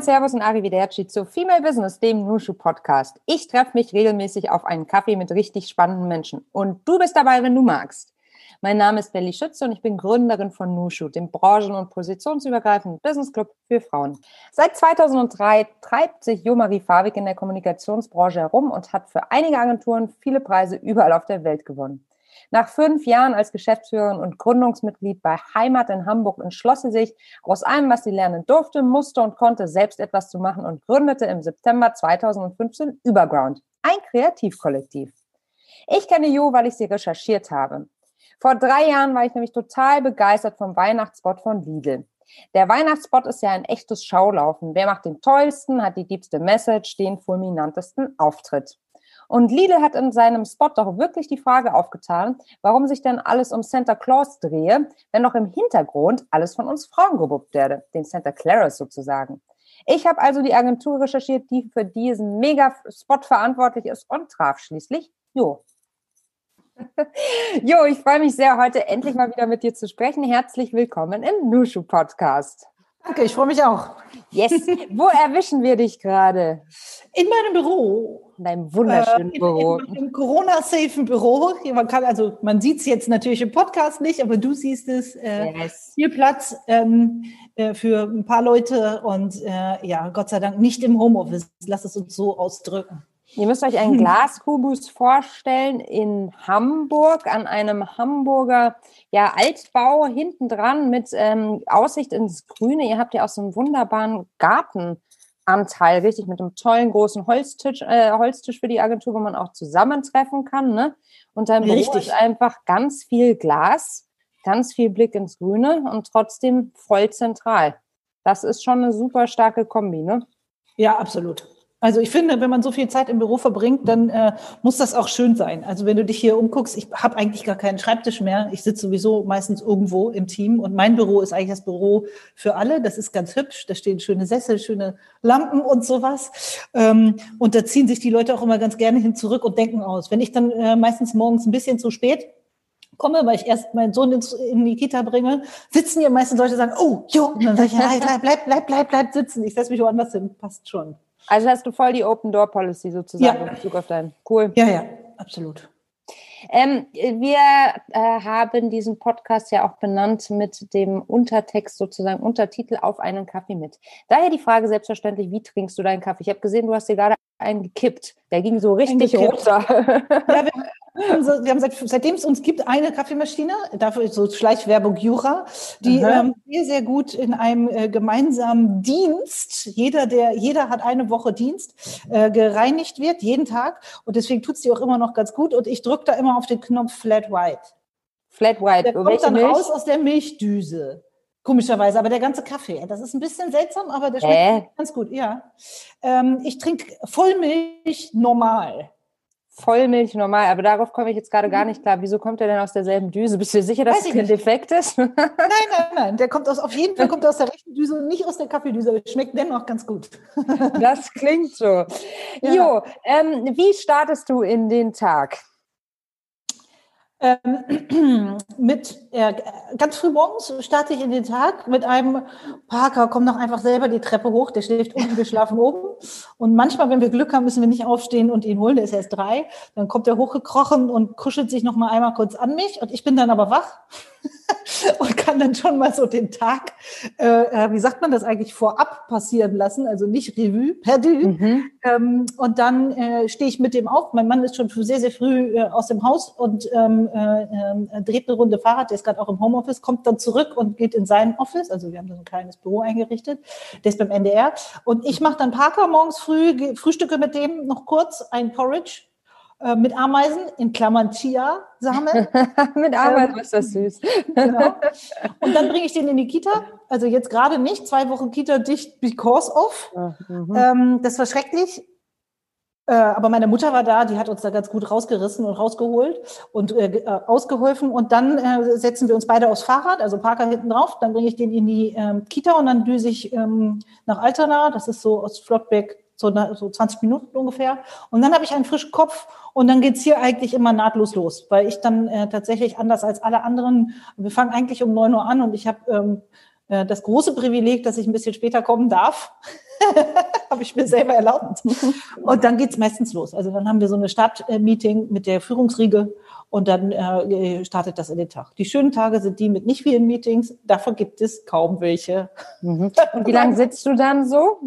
Moin, Servus und Arrivederci zu Female Business, dem Nushu Podcast. Ich treffe mich regelmäßig auf einen Kaffee mit richtig spannenden Menschen. Und du bist dabei, wenn du magst. Mein Name ist Belly Schütze und ich bin Gründerin von Nushu, dem branchen- und positionsübergreifenden Business Club für Frauen. Seit 2003 treibt sich Jo-Marie Fabik in der Kommunikationsbranche herum und hat für einige Agenturen viele Preise überall auf der Welt gewonnen. Nach fünf Jahren als Geschäftsführerin und Gründungsmitglied bei Heimat in Hamburg entschloss sie sich, aus allem, was sie lernen durfte, musste und konnte, selbst etwas zu machen und gründete im September 2015 Überground, ein Kreativkollektiv. Ich kenne Jo, weil ich sie recherchiert habe. Vor drei Jahren war ich nämlich total begeistert vom Weihnachtsspot von Lidl. Der Weihnachtsspot ist ja ein echtes Schaulaufen. Wer macht den tollsten, hat die diebste Message, den fulminantesten Auftritt. Und Lidl hat in seinem Spot doch wirklich die Frage aufgetan, warum sich denn alles um Santa Claus drehe, wenn noch im Hintergrund alles von uns Frauen gewuppt werde, den Santa Claus sozusagen. Ich habe also die Agentur recherchiert, die für diesen Mega-Spot verantwortlich ist und traf schließlich Jo. jo, ich freue mich sehr, heute endlich mal wieder mit dir zu sprechen. Herzlich willkommen im Nushu Podcast. Danke, ich freue mich auch. Yes. Wo erwischen wir dich gerade? In meinem Büro. In deinem wunderschönen äh, in, Büro. In, Im Corona-safen Büro. Man kann, also man sieht es jetzt natürlich im Podcast nicht, aber du siehst es. Äh, yes. Viel Platz ähm, äh, für ein paar Leute und äh, ja, Gott sei Dank nicht im Homeoffice. Lass es uns so ausdrücken. Ihr müsst euch einen Glaskubus vorstellen in Hamburg an einem Hamburger ja, Altbau hinten dran mit ähm, Aussicht ins Grüne. Ihr habt ja auch so einen wunderbaren Gartenanteil, richtig, mit einem tollen großen Holztisch, äh, Holztisch für die Agentur, wo man auch zusammentreffen kann. Ne? Und dann ist einfach ganz viel Glas, ganz viel Blick ins Grüne und trotzdem voll zentral. Das ist schon eine super starke Kombi, ne? Ja, absolut. Also ich finde, wenn man so viel Zeit im Büro verbringt, dann äh, muss das auch schön sein. Also wenn du dich hier umguckst, ich habe eigentlich gar keinen Schreibtisch mehr. Ich sitze sowieso meistens irgendwo im Team und mein Büro ist eigentlich das Büro für alle. Das ist ganz hübsch. Da stehen schöne Sessel, schöne Lampen und sowas. Ähm, und da ziehen sich die Leute auch immer ganz gerne hin zurück und denken aus. Wenn ich dann äh, meistens morgens ein bisschen zu spät komme, weil ich erst meinen Sohn in die Kita bringe, sitzen hier meistens Leute sagen, oh, jo, und dann sage ich, bleib, bleib, bleib, bleib, bleib sitzen. Ich setze mich woanders hin, passt schon. Also hast du voll die Open Door Policy sozusagen ja. in Bezug auf dein. Cool. Ja, ja, absolut. Ähm, wir äh, haben diesen Podcast ja auch benannt mit dem Untertext, sozusagen Untertitel auf einen Kaffee mit. Daher die Frage selbstverständlich, wie trinkst du deinen Kaffee? Ich habe gesehen, du hast dir gerade einen gekippt. Der ging so richtig runter. Ja, wir, wir haben seit, seitdem es uns gibt eine Kaffeemaschine, dafür ist so Schleichwerbung Jura, die ähm, sehr, sehr gut in einem äh, gemeinsamen Dienst, jeder, der, jeder hat eine Woche Dienst, äh, gereinigt wird, jeden Tag. Und deswegen tut es die auch immer noch ganz gut. Und ich drücke da immer auf den Knopf Flat White. Flat White, der kommt dann Milch? raus aus der Milchdüse. Komischerweise, aber der ganze Kaffee, das ist ein bisschen seltsam, aber der schmeckt äh? ganz gut, ja. Ähm, ich trinke Vollmilch normal. Vollmilch normal, aber darauf komme ich jetzt gerade gar nicht klar. Wieso kommt der denn aus derselben Düse? Bist du dir sicher, dass Weiß es kein Defekt ist? nein, nein, nein. Der kommt aus, auf jeden Fall kommt aus der rechten Düse und nicht aus der Kaffeedüse, aber schmeckt dennoch ganz gut. das klingt so. Ja. Jo, ähm, wie startest du in den Tag? Ähm, mit äh, ganz früh morgens starte ich in den Tag mit einem Parker, komm doch einfach selber die Treppe hoch, der schläft unten, wir schlafen oben. Und manchmal, wenn wir Glück haben, müssen wir nicht aufstehen und ihn holen, der ist erst drei. Dann kommt er hochgekrochen und kuschelt sich noch mal einmal kurz an mich und ich bin dann aber wach und kann dann schon mal so den Tag, äh, äh, wie sagt man das eigentlich, vorab passieren lassen, also nicht Revue, perdu. Mhm. Ähm, und dann äh, stehe ich mit dem auf. Mein Mann ist schon sehr, sehr früh äh, aus dem Haus und ähm, äh, äh, dreht eine Runde Fahrrad, der ist gerade auch im Homeoffice, kommt dann zurück und geht in sein Office, also wir haben so ein kleines Büro eingerichtet, der ist beim NDR. Und ich mache dann Parker morgens früh, frühstücke mit dem noch kurz ein Porridge äh, mit Ameisen, in Klammern Chia-Samen. mit Ameisen ähm, ist das süß. genau. Und dann bringe ich den in die Kita. Also jetzt gerade nicht, zwei Wochen Kita dicht because of. Mhm. Ähm, das war schrecklich. Äh, aber meine Mutter war da, die hat uns da ganz gut rausgerissen und rausgeholt und äh, äh, ausgeholfen. Und dann äh, setzen wir uns beide aufs Fahrrad, also Parker hinten drauf. Dann bringe ich den in die ähm, Kita und dann düse ich ähm, nach Altona. Das ist so aus Flottbeck so, so 20 Minuten ungefähr. Und dann habe ich einen frischen Kopf und dann geht's hier eigentlich immer nahtlos los, weil ich dann äh, tatsächlich anders als alle anderen, wir fangen eigentlich um neun Uhr an und ich habe ähm, äh, das große Privileg, dass ich ein bisschen später kommen darf. habe ich mir selber erlaubt. Und dann geht's meistens los. Also dann haben wir so eine Startmeeting mit der Führungsriege und dann äh, startet das in den Tag. Die schönen Tage sind die mit nicht vielen Meetings. Davon gibt es kaum welche. Mhm. Und wie lange sitzt du dann so?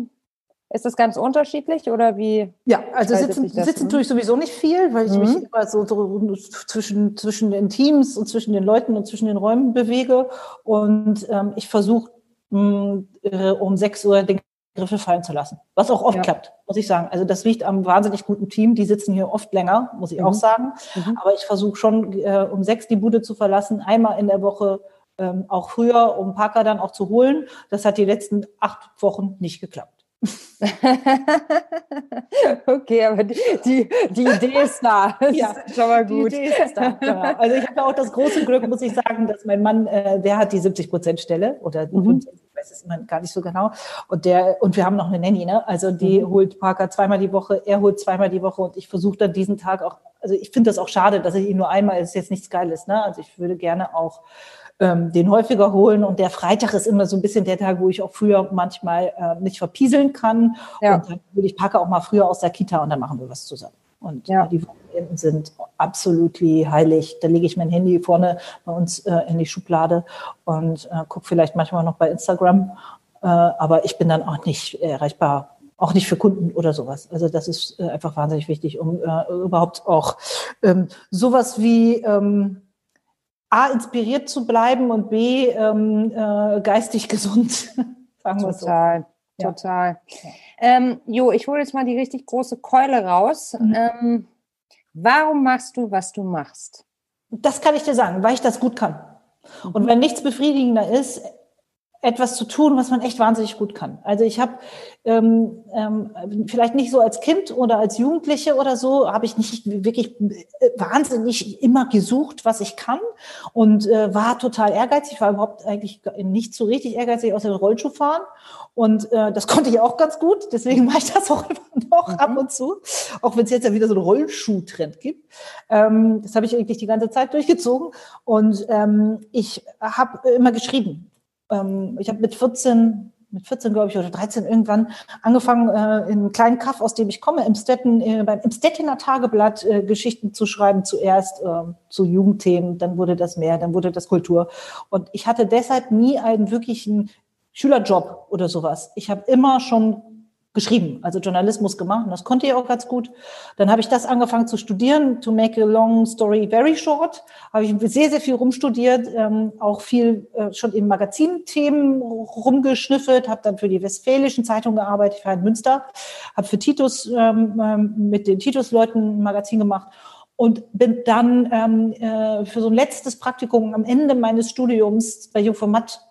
Ist das ganz unterschiedlich oder wie? Ja, also sitzen, sitzen tue ich sowieso nicht viel, weil ich mhm. mich immer so, so, zwischen, zwischen den Teams und zwischen den Leuten und zwischen den Räumen bewege. Und ähm, ich versuche äh, um 6 Uhr den Griffe fallen zu lassen. Was auch oft ja. klappt, muss ich sagen. Also das liegt am wahnsinnig guten Team. Die sitzen hier oft länger, muss ich mhm. auch sagen. Mhm. Aber ich versuche schon äh, um sechs die Bude zu verlassen, einmal in der Woche, ähm, auch früher, um Parker dann auch zu holen. Das hat die letzten acht Wochen nicht geklappt. okay, aber die, die, die, Idee ist da. Das ja, ist schon mal gut. Die Idee ist da, genau. Also ich habe auch das große Glück, muss ich sagen, dass mein Mann, äh, der hat die 70 Prozent Stelle oder die mhm. 50, ich weiß es immer gar nicht so genau. Und der und wir haben noch eine Nanny, ne? Also die mhm. holt Parker zweimal die Woche, er holt zweimal die Woche und ich versuche dann diesen Tag auch. Also ich finde das auch schade, dass ich ihn nur einmal. Ist jetzt nichts Geiles, ne? Also ich würde gerne auch ähm, den häufiger holen. Und der Freitag ist immer so ein bisschen der Tag, wo ich auch früher manchmal äh, nicht verpieseln kann. Ja. Und dann würde ich Parker auch mal früher aus der Kita und dann machen wir was zusammen. Und ja. die Wochenenden sind absolut heilig. Da lege ich mein Handy vorne bei uns äh, in die Schublade und äh, gucke vielleicht manchmal noch bei Instagram. Äh, aber ich bin dann auch nicht erreichbar, auch nicht für Kunden oder sowas. Also das ist äh, einfach wahnsinnig wichtig, um äh, überhaupt auch ähm, sowas wie ähm, A, inspiriert zu bleiben und B, ähm, äh, geistig gesund. Sagen wir total, so. total. Ja. Ähm, jo, ich hole jetzt mal die richtig große Keule raus. Mhm. Ähm, warum machst du, was du machst? Das kann ich dir sagen, weil ich das gut kann. Mhm. Und wenn nichts befriedigender ist, etwas zu tun, was man echt wahnsinnig gut kann. Also ich habe ähm, ähm, vielleicht nicht so als Kind oder als Jugendliche oder so, habe ich nicht wirklich äh, wahnsinnig immer gesucht, was ich kann und äh, war total ehrgeizig, war überhaupt eigentlich nicht so richtig ehrgeizig außer Rollschuh fahren und äh, das konnte ich auch ganz gut, deswegen mache ich das auch immer noch mhm. ab und zu, auch wenn es jetzt ja wieder so einen Rollschuhtrend gibt. Ähm, das habe ich eigentlich die ganze Zeit durchgezogen und ähm, ich habe immer geschrieben ähm, ich habe mit 14, mit 14 glaube ich oder 13 irgendwann angefangen, äh, in einem kleinen Kaff, aus dem ich komme, im Stetten, äh, beim im Stettiner Tageblatt äh, Geschichten zu schreiben, zuerst äh, zu Jugendthemen, dann wurde das mehr, dann wurde das Kultur. Und ich hatte deshalb nie einen wirklichen Schülerjob oder sowas. Ich habe immer schon geschrieben, also Journalismus gemacht und das konnte ich auch ganz gut. Dann habe ich das angefangen zu studieren, to make a long story very short, habe ich sehr, sehr viel rumstudiert, ähm, auch viel äh, schon in Magazinthemen rumgeschnüffelt, habe dann für die Westfälischen Zeitungen gearbeitet, ich war Münster, habe für Titus ähm, ähm, mit den Titus-Leuten ein Magazin gemacht und bin dann ähm, äh, für so ein letztes Praktikum am Ende meines Studiums bei Jungformat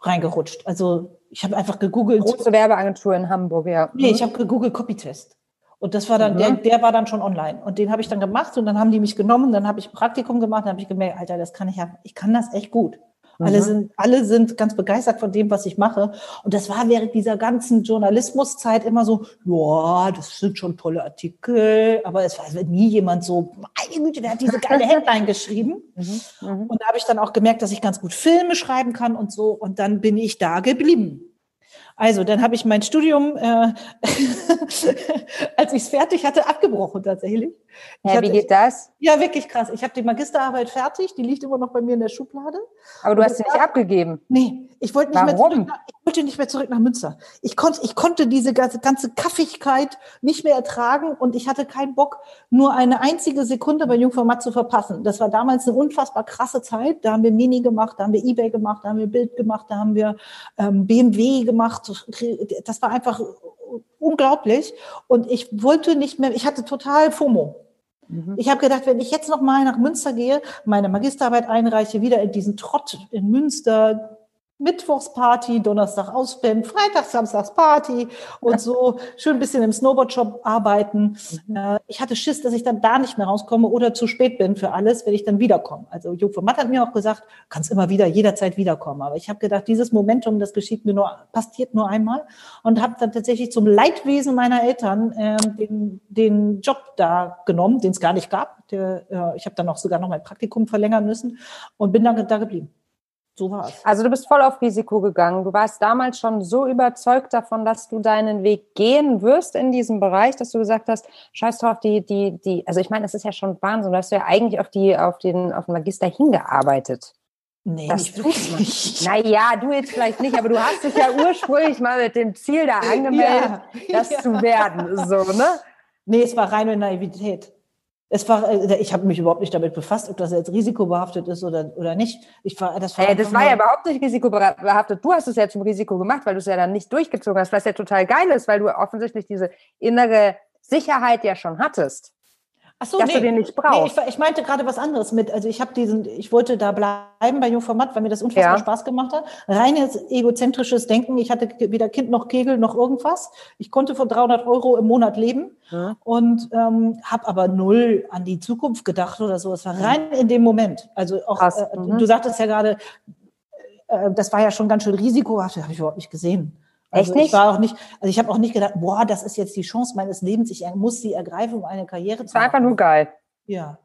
reingerutscht. Also ich habe einfach gegoogelt. Große Werbeagentur in Hamburg, ja. Nee, ich habe gegoogelt Copytest. Und das war dann, mhm. der, der war dann schon online. Und den habe ich dann gemacht und dann haben die mich genommen, dann habe ich Praktikum gemacht, dann habe ich gemerkt, Alter, das kann ich ja, ich kann das echt gut. Alle, mhm. sind, alle sind ganz begeistert von dem, was ich mache. Und das war während dieser ganzen Journalismuszeit immer so, ja, das sind schon tolle Artikel, aber es war nie jemand so, meine Güte, der hat diese geile Headline geschrieben. Mhm. Mhm. Und da habe ich dann auch gemerkt, dass ich ganz gut Filme schreiben kann und so. Und dann bin ich da geblieben. Also, dann habe ich mein Studium, äh, als ich es fertig hatte, abgebrochen tatsächlich. Ja, hatte, wie geht das? Ja, wirklich krass. Ich habe die Magisterarbeit fertig, die liegt immer noch bei mir in der Schublade. Aber du hast sie nicht abgegeben. Nee, ich wollte nicht Warum? mehr zurück nach, ich wollte nicht mehr zurück nach Münster. Ich konnte, ich konnte diese ganze, ganze Kaffigkeit nicht mehr ertragen und ich hatte keinen Bock, nur eine einzige Sekunde bei Jungformat zu verpassen. Das war damals eine unfassbar krasse Zeit. Da haben wir Mini gemacht, da haben wir Ebay gemacht, da haben wir Bild gemacht, da haben wir ähm, BMW gemacht. Das war einfach unglaublich. Und ich wollte nicht mehr, ich hatte total FOMO. Mhm. Ich habe gedacht, wenn ich jetzt noch mal nach Münster gehe, meine Magisterarbeit einreiche, wieder in diesen Trott in Münster, Mittwochsparty, Donnerstag auspennen, Freitag, Samstags Party und so schön ein bisschen im Snowboardshop arbeiten. Mhm. Äh, ich hatte Schiss, dass ich dann da nicht mehr rauskomme oder zu spät bin für alles, wenn ich dann wiederkomme. Also von Matt hat mir auch gesagt, kannst immer wieder, jederzeit wiederkommen. Aber ich habe gedacht, dieses Momentum, das geschieht mir nur, passiert nur einmal und habe dann tatsächlich zum Leidwesen meiner Eltern äh, den, den Job da genommen, den es gar nicht gab. Der, äh, ich habe dann auch sogar noch mein Praktikum verlängern müssen und bin dann da geblieben. So war es. Also du bist voll auf Risiko gegangen. Du warst damals schon so überzeugt davon, dass du deinen Weg gehen wirst in diesem Bereich, dass du gesagt hast, scheiß drauf, die, die, die, also ich meine, das ist ja schon Wahnsinn. Du hast ja eigentlich auf die, auf den, auf den Magister hingearbeitet. Nee, Das tut nicht. Naja, du jetzt vielleicht nicht, aber du hast dich ja ursprünglich mal mit dem Ziel da angemeldet, Ja, das ja. zu werden. So, ne? Nee, es war reine Naivität. Es war, äh, ich habe mich überhaupt nicht damit befasst, ob das jetzt risikobehaftet ist oder, oder nicht. Ich war, das war, Hey, das einfach war ja überhaupt nicht risikobehaftet. Du hast es ja zum Risiko gemacht, weil du es ja dann nicht durchgezogen hast, was ja total geil ist, weil du offensichtlich diese innere Sicherheit ja schon hattest. Ach so, dass du den nicht brauchst. Nee, ich, ich meinte gerade was anderes mit. Also ich habe diesen, ich wollte da bleiben bei Jungformat, weil mir das unfassbar Ja. Spaß gemacht hat. Reines egozentrisches Denken. Ich hatte weder Kind noch Kegel noch irgendwas. Ich konnte von 300 Euro im Monat leben Mhm. und ähm, habe aber null an die Zukunft gedacht oder so. Es war rein in dem Moment. Also auch, Krass. äh, Mhm. du sagtest ja gerade, äh, das war ja schon ganz schön risikohaft. Das habe ich überhaupt nicht gesehen. Also Echt nicht? Ich war auch nicht, also ich habe auch nicht gedacht, boah, das ist jetzt die Chance meines Lebens. Ich muss sie ergreifen, um eine Karriere Das zu war einfach machen. nur geil. Ja.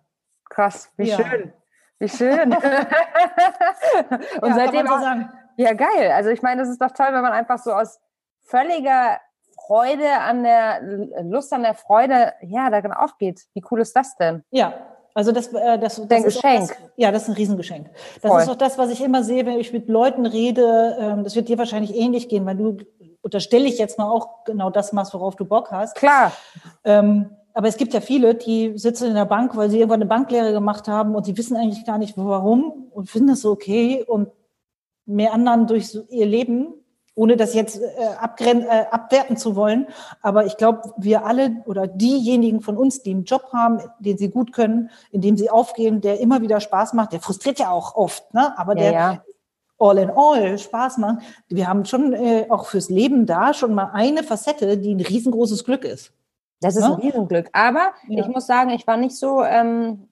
Krass, wie Ja. schön. Wie schön. und ja, seitdem so auch, ja geil. Also ich meine, das ist doch toll, wenn man einfach so aus völliger Freude an der Lust an der Freude, ja, darin aufgeht. Wie cool ist das denn? Ja, also das, äh, das, das auch Geschenk. Das, ja, das ist ein Riesengeschenk. Das Voll. ist auch das, was ich immer sehe, wenn ich mit Leuten rede. Ähm, das wird dir wahrscheinlich ähnlich gehen, weil du unterstelle ich jetzt mal auch genau das machst, worauf du Bock hast. Klar. Ähm, aber es gibt ja viele, die sitzen in der Bank, weil sie irgendwann eine Banklehre gemacht haben und sie wissen eigentlich gar nicht, warum und finden das so okay und mehr anderen durch ihr Leben, ohne das jetzt äh, abgren äh, abwerten zu wollen. Aber ich glaube, wir alle oder diejenigen von uns, die einen Job haben, den sie gut können, in dem sie aufgehen, der immer wieder Spaß macht, der frustriert ja auch oft, ne? aber Ja, der ja. all in all Spaß macht. Wir haben schon äh, auch fürs Leben da schon mal eine Facette, die ein riesengroßes Glück ist. Das ist Ne? ein Riesenglück. Aber Ja. ich muss sagen, ich war nicht so, ähm,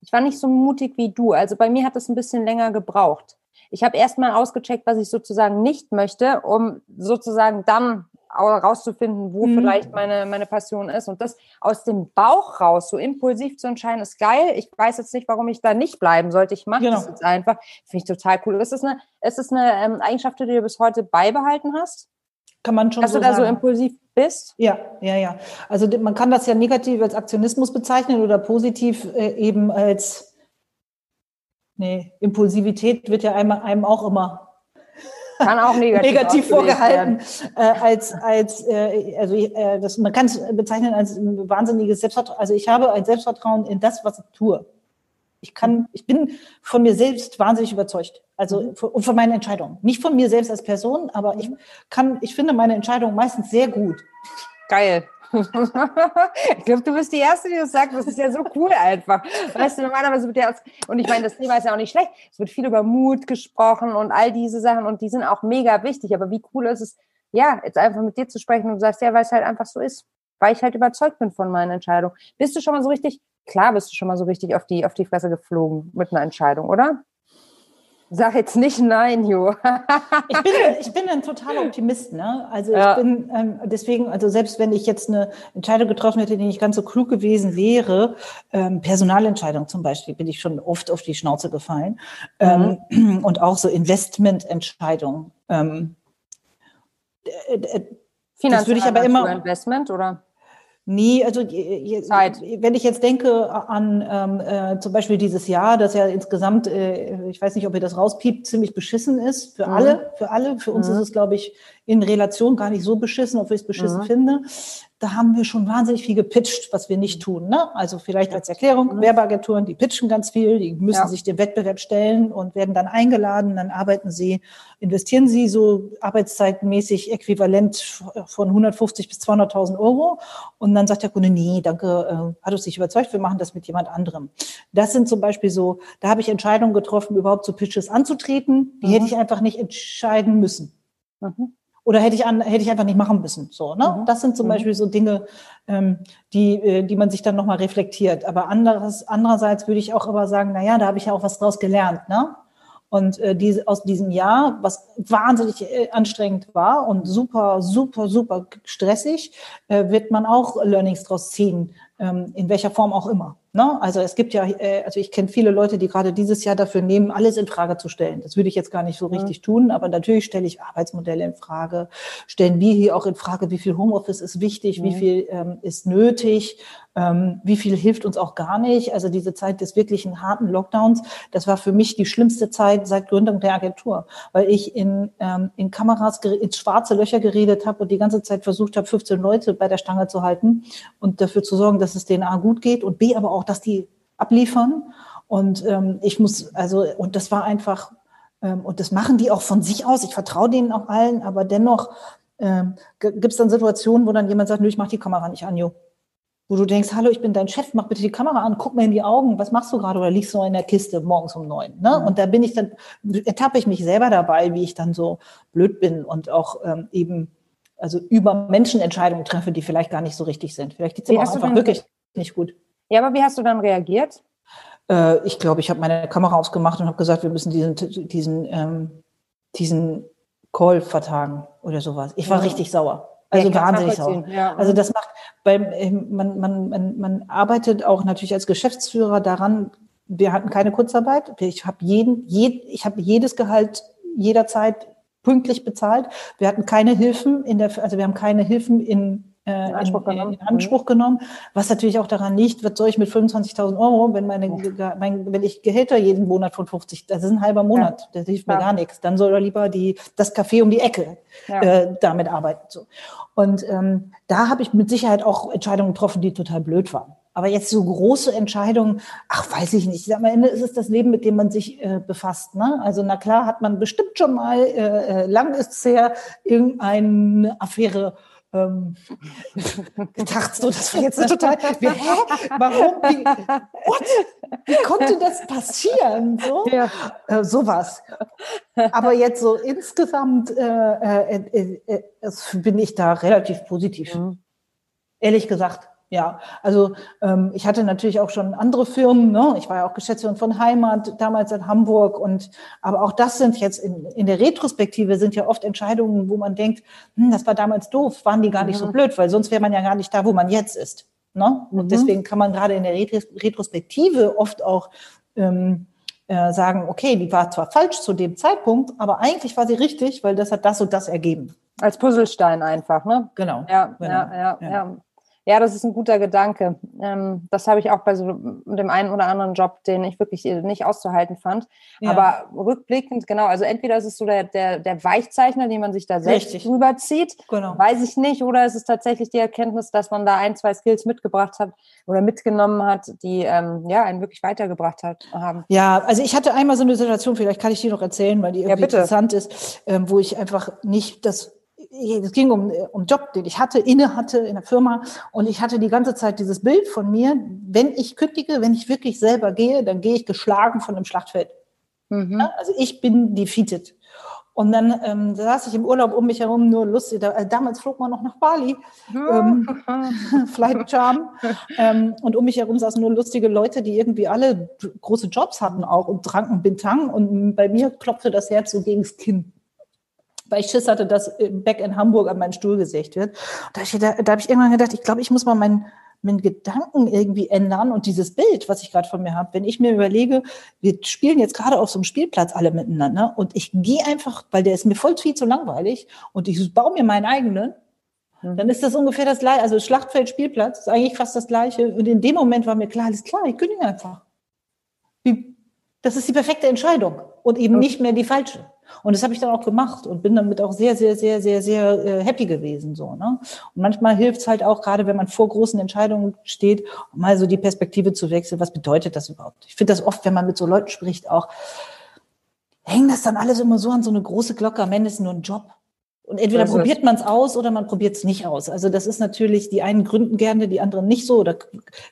ich war nicht so mutig wie du. Also bei mir hat es ein bisschen länger gebraucht. Ich habe erst mal ausgecheckt, was ich sozusagen nicht möchte, um sozusagen dann au- rauszufinden, wo Mhm. vielleicht meine, meine Passion ist. Und das aus dem Bauch raus, so impulsiv zu entscheiden, ist geil. Ich weiß jetzt nicht, warum ich da nicht bleiben sollte. Ich mache das Genau. jetzt einfach. Finde ich total cool. Ist das eine, ist das eine ähm, Eigenschaft, die du bis heute beibehalten hast? Kann man schon Dass so du da so sagen. impulsiv bist? Ja, ja, ja. Also man kann das ja negativ als Aktionismus bezeichnen oder positiv äh, eben als nee, Impulsivität wird ja einem, einem auch immer Kann auch negativ, negativ vorgehalten. Äh, als als äh, also äh, das man kann es bezeichnen als ein wahnsinniges Selbstvertrauen. Also ich habe ein Selbstvertrauen in das, was ich tue. Ich kann, ich bin von mir selbst wahnsinnig überzeugt. Also von, und von meinen Entscheidungen. Nicht von mir selbst als Person, aber ich kann, ich finde meine Entscheidungen meistens sehr gut. Geil. Ich glaube, du bist die Erste, die das sagt. Das ist ja so cool einfach. Weißt du, normalerweise wird ja, und ich meine, das Thema ist ja auch nicht schlecht. Es wird viel über Mut gesprochen und all diese Sachen und die sind auch mega wichtig. Aber wie cool ist es, ja, jetzt einfach mit dir zu sprechen und du sagst, ja, weil es halt einfach so ist. Weil ich halt überzeugt bin von meiner Entscheidung. Bist du schon mal so richtig, klar bist du schon mal so richtig auf die, auf die Fresse geflogen mit einer Entscheidung, oder? Sag jetzt nicht nein, Jo. Ich bin, ich bin ein totaler Optimist, ne? Also Ja. ich bin ähm, deswegen, also selbst wenn ich jetzt eine Entscheidung getroffen hätte, die nicht ganz so klug gewesen wäre, ähm, Personalentscheidung zum Beispiel, bin ich schon oft auf die Schnauze gefallen. Ähm, und auch so Investmententscheidungen. Ähm, äh, äh, Finanziell würde ich aber immer- Investment, oder? Nee, also je- Zeit. wenn ich jetzt denke an ähm, äh, zum Beispiel dieses Jahr, das ja insgesamt, äh, ich weiß nicht, ob ihr das rauspiept, ziemlich beschissen ist für Mhm. alle, für alle. Für uns Mhm. ist es, glaube ich, in Relation gar nicht so beschissen, obwohl ich es beschissen Mhm. finde. Da haben wir schon wahnsinnig viel gepitcht, was wir nicht tun. Ne? Also vielleicht als Erklärung, Mhm. Werbeagenturen, die pitchen ganz viel, die müssen Ja. sich dem Wettbewerb stellen und werden dann eingeladen, dann arbeiten sie, investieren sie so arbeitszeitmäßig äquivalent von 150 bis 200.000 Euro und dann sagt der Kunde, nee, danke, äh, hat uns nicht überzeugt, wir machen das mit jemand anderem. Das sind zum Beispiel so, da habe ich Entscheidungen getroffen, überhaupt zu Pitches anzutreten, die Mhm. hätte ich einfach nicht entscheiden müssen. Mhm. Oder hätte ich, an, hätte ich einfach nicht machen müssen. So, ne? Mhm. Das sind zum Mhm. Beispiel so Dinge, ähm, die, äh, die man sich dann nochmal reflektiert. Aber anderes, andererseits würde ich auch immer sagen, na ja, da habe ich ja auch was draus gelernt. Ne? Und äh, diese, aus diesem Jahr, was wahnsinnig äh, anstrengend war und super, super, super stressig, äh, wird man auch Learnings draus ziehen, ähm, in welcher Form auch immer. Ne? Also es gibt ja, äh, also ich kenne viele Leute, die gerade dieses Jahr dafür nehmen, alles in Frage zu stellen. Das würde ich jetzt gar nicht so richtig tun, aber natürlich stelle ich Arbeitsmodelle in Frage, stellen wir hier auch in Frage, wie viel Homeoffice ist wichtig, mhm. wie viel ähm, ist nötig, ähm, wie viel hilft uns auch gar nicht. Also diese Zeit des wirklichen harten Lockdowns, das war für mich die schlimmste Zeit seit Gründung der Agentur, weil ich in, ähm, in Kameras, ins schwarze Löcher geredet habe und die ganze Zeit versucht habe, 15 Leute bei der Stange zu halten und dafür zu sorgen, dass es denen A gut geht und B aber auch, dass die abliefern. Und ähm, ich muss, also, und das war einfach, ähm, und das machen die auch von sich aus. Ich vertraue denen auch allen, aber dennoch ähm, gibt es dann Situationen, wo dann jemand sagt, nö, ich mache die Kamera nicht an, Jo wo du denkst, hallo, ich bin dein Chef, mach bitte die Kamera an, guck mir in die Augen, was machst du gerade oder liegst du in der Kiste morgens um neun? Ne? Mhm. Und da bin ich dann, ertappe ich mich selber dabei, wie ich dann so blöd bin und auch ähm, eben also über Menschenentscheidungen treffe, die vielleicht gar nicht so richtig sind. Vielleicht geht es aber einfach wirklich nicht gut. Ja, aber wie hast du dann reagiert? Äh, ich glaube, ich habe meine Kamera ausgemacht und habe gesagt, wir müssen diesen, diesen, ähm, diesen Call vertagen oder sowas. Ich war ja. richtig sauer. Also ja, wahnsinnig sauer. Ja. Also das macht, beim, ähm, man, man, man, man arbeitet auch natürlich als Geschäftsführer daran, wir hatten keine Kurzarbeit. Ich habe jeden, jed, ich habe jedes Gehalt jederzeit pünktlich bezahlt. Wir hatten keine Hilfen in der, also wir haben keine Hilfen in in, Anspruch, in, in Anspruch genommen. Was natürlich auch daran liegt, was soll ich mit 25.000 Euro, wenn meine, mein, wenn ich Gehälter jeden Monat von 50, das ist ein halber Monat, ja. das hilft mir ja. gar nichts. Dann soll er lieber die, das Café um die Ecke ja. äh, damit arbeiten. So. Und ähm, da habe ich mit Sicherheit auch Entscheidungen getroffen, die total blöd waren. Aber jetzt so große Entscheidungen, ach, weiß ich nicht. Am Ende ist es das Leben, mit dem man sich äh, befasst. Ne? Also na klar hat man bestimmt schon mal, äh, äh lang ist es her, irgendeine Affäre ähm, gedacht, so, das war jetzt total, wir, hä, warum, wie, what? wie konnte das passieren? So, ja. äh, sowas. Aber jetzt so insgesamt äh, äh, äh, äh bin ich da relativ positiv. Mhm. Ehrlich gesagt. Ja, also ähm, ich hatte natürlich auch schon andere Firmen. Ne? Ich war ja auch Geschäftsführerin von Heimat damals in Hamburg und aber auch das sind jetzt in, in der Retrospektive sind ja oft Entscheidungen, wo man denkt, hm, das war damals doof, waren die gar nicht ja. so blöd, weil sonst wäre man ja gar nicht da, wo man jetzt ist. Ne? Und mhm. deswegen kann man gerade in der Retrospektive oft auch ähm, äh, sagen, okay, die war zwar falsch zu dem Zeitpunkt, aber eigentlich war sie richtig, weil das hat das und das ergeben. Als Puzzlestein einfach, ne? Genau. Ja, genau. ja, ja, ja. ja. Ja, das ist ein guter Gedanke. Ähm, das habe ich auch bei so dem einen oder anderen Job, den ich wirklich nicht auszuhalten fand. Ja. Aber rückblickend, genau, also entweder ist es so der, der, der Weichzeichner, den man sich da selbst Richtig. rüberzieht, genau. weiß ich nicht, oder ist es tatsächlich die Erkenntnis, dass man da ein, zwei Skills mitgebracht hat oder mitgenommen hat, die ähm, ja einen wirklich weitergebracht hat, haben. Ja, also ich hatte einmal so eine Situation, vielleicht kann ich die noch erzählen, weil die irgendwie ja, interessant ist, ähm, wo ich einfach nicht das es ging um, um Job, den ich hatte, inne hatte in der Firma. Und ich hatte die ganze Zeit dieses Bild von mir, wenn ich kündige, wenn ich wirklich selber gehe, dann gehe ich geschlagen von dem Schlachtfeld. Mhm. Also ich bin defeated. Und dann ähm, saß ich im Urlaub um mich herum, nur lustig. Da, äh, damals flog man noch nach Bali, ähm, Flight Charm. ähm, und um mich herum saßen nur lustige Leute, die irgendwie alle große Jobs hatten auch und tranken Bintang. Und bei mir klopfte das Herz so gegens Kinn weil ich Schiss hatte, dass Back in Hamburg an meinen Stuhl gesägt wird. Da, da, da habe ich irgendwann gedacht, ich glaube, ich muss mal meinen meinen Gedanken irgendwie ändern und dieses Bild, was ich gerade von mir habe, wenn ich mir überlege, wir spielen jetzt gerade auf so einem Spielplatz alle miteinander und ich gehe einfach, weil der ist mir voll viel zu langweilig und ich baue mir meinen eigenen, mhm. dann ist das ungefähr das gleiche, also Schlachtfeld, Spielplatz ist eigentlich fast das gleiche und in dem Moment war mir klar, alles klar, ich kündige einfach. Das ist die perfekte Entscheidung und eben nicht mehr die falsche. Und das habe ich dann auch gemacht und bin damit auch sehr, sehr, sehr, sehr, sehr äh, happy gewesen. So, ne? Und manchmal hilft es halt auch, gerade wenn man vor großen Entscheidungen steht, mal so die Perspektive zu wechseln. Was bedeutet das überhaupt? Ich finde das oft, wenn man mit so Leuten spricht, auch, hängt das dann alles immer so an so eine große Glocke, am Ende ist nur ein Job. Und entweder das probiert man es aus oder man probiert es nicht aus. Also das ist natürlich, die einen gründen gerne, die anderen nicht so. Oder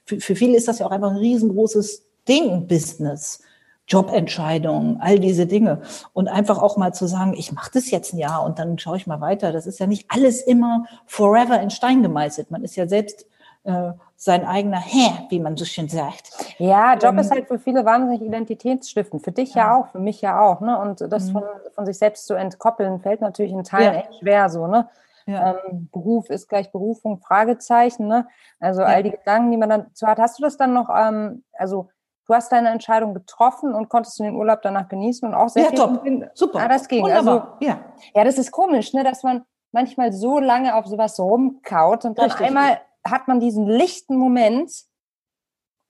für, für viele ist das ja auch einfach ein riesengroßes Ding, Business. Jobentscheidungen, all diese Dinge. Und einfach auch mal zu sagen, ich mache das jetzt ein Jahr und dann schaue ich mal weiter. Das ist ja nicht alles immer forever in Stein gemeißelt. Man ist ja selbst äh, sein eigener Herr, wie man so schön sagt. Ja, Job ähm, ist halt für viele wahnsinnig identitätsstiftend. Für dich ja, ja auch, für mich ja auch. Ne? Und das mhm. von, von sich selbst zu entkoppeln, fällt natürlich in Teilen ja. echt schwer so. Ne? Ja. Ähm, Beruf ist gleich Berufung, Fragezeichen. Ne? Also all die Gedanken, die man dann zu hat. Hast du das dann noch, ähm, also du hast deine Entscheidung getroffen und konntest den Urlaub danach genießen und auch sehr ja, viel. Top. Super. Ah, das ging. Wunderbar. Also, ja. ja, das ist komisch, ne, dass man manchmal so lange auf sowas rumkaut und dann Richtig. einmal hat man diesen lichten Moment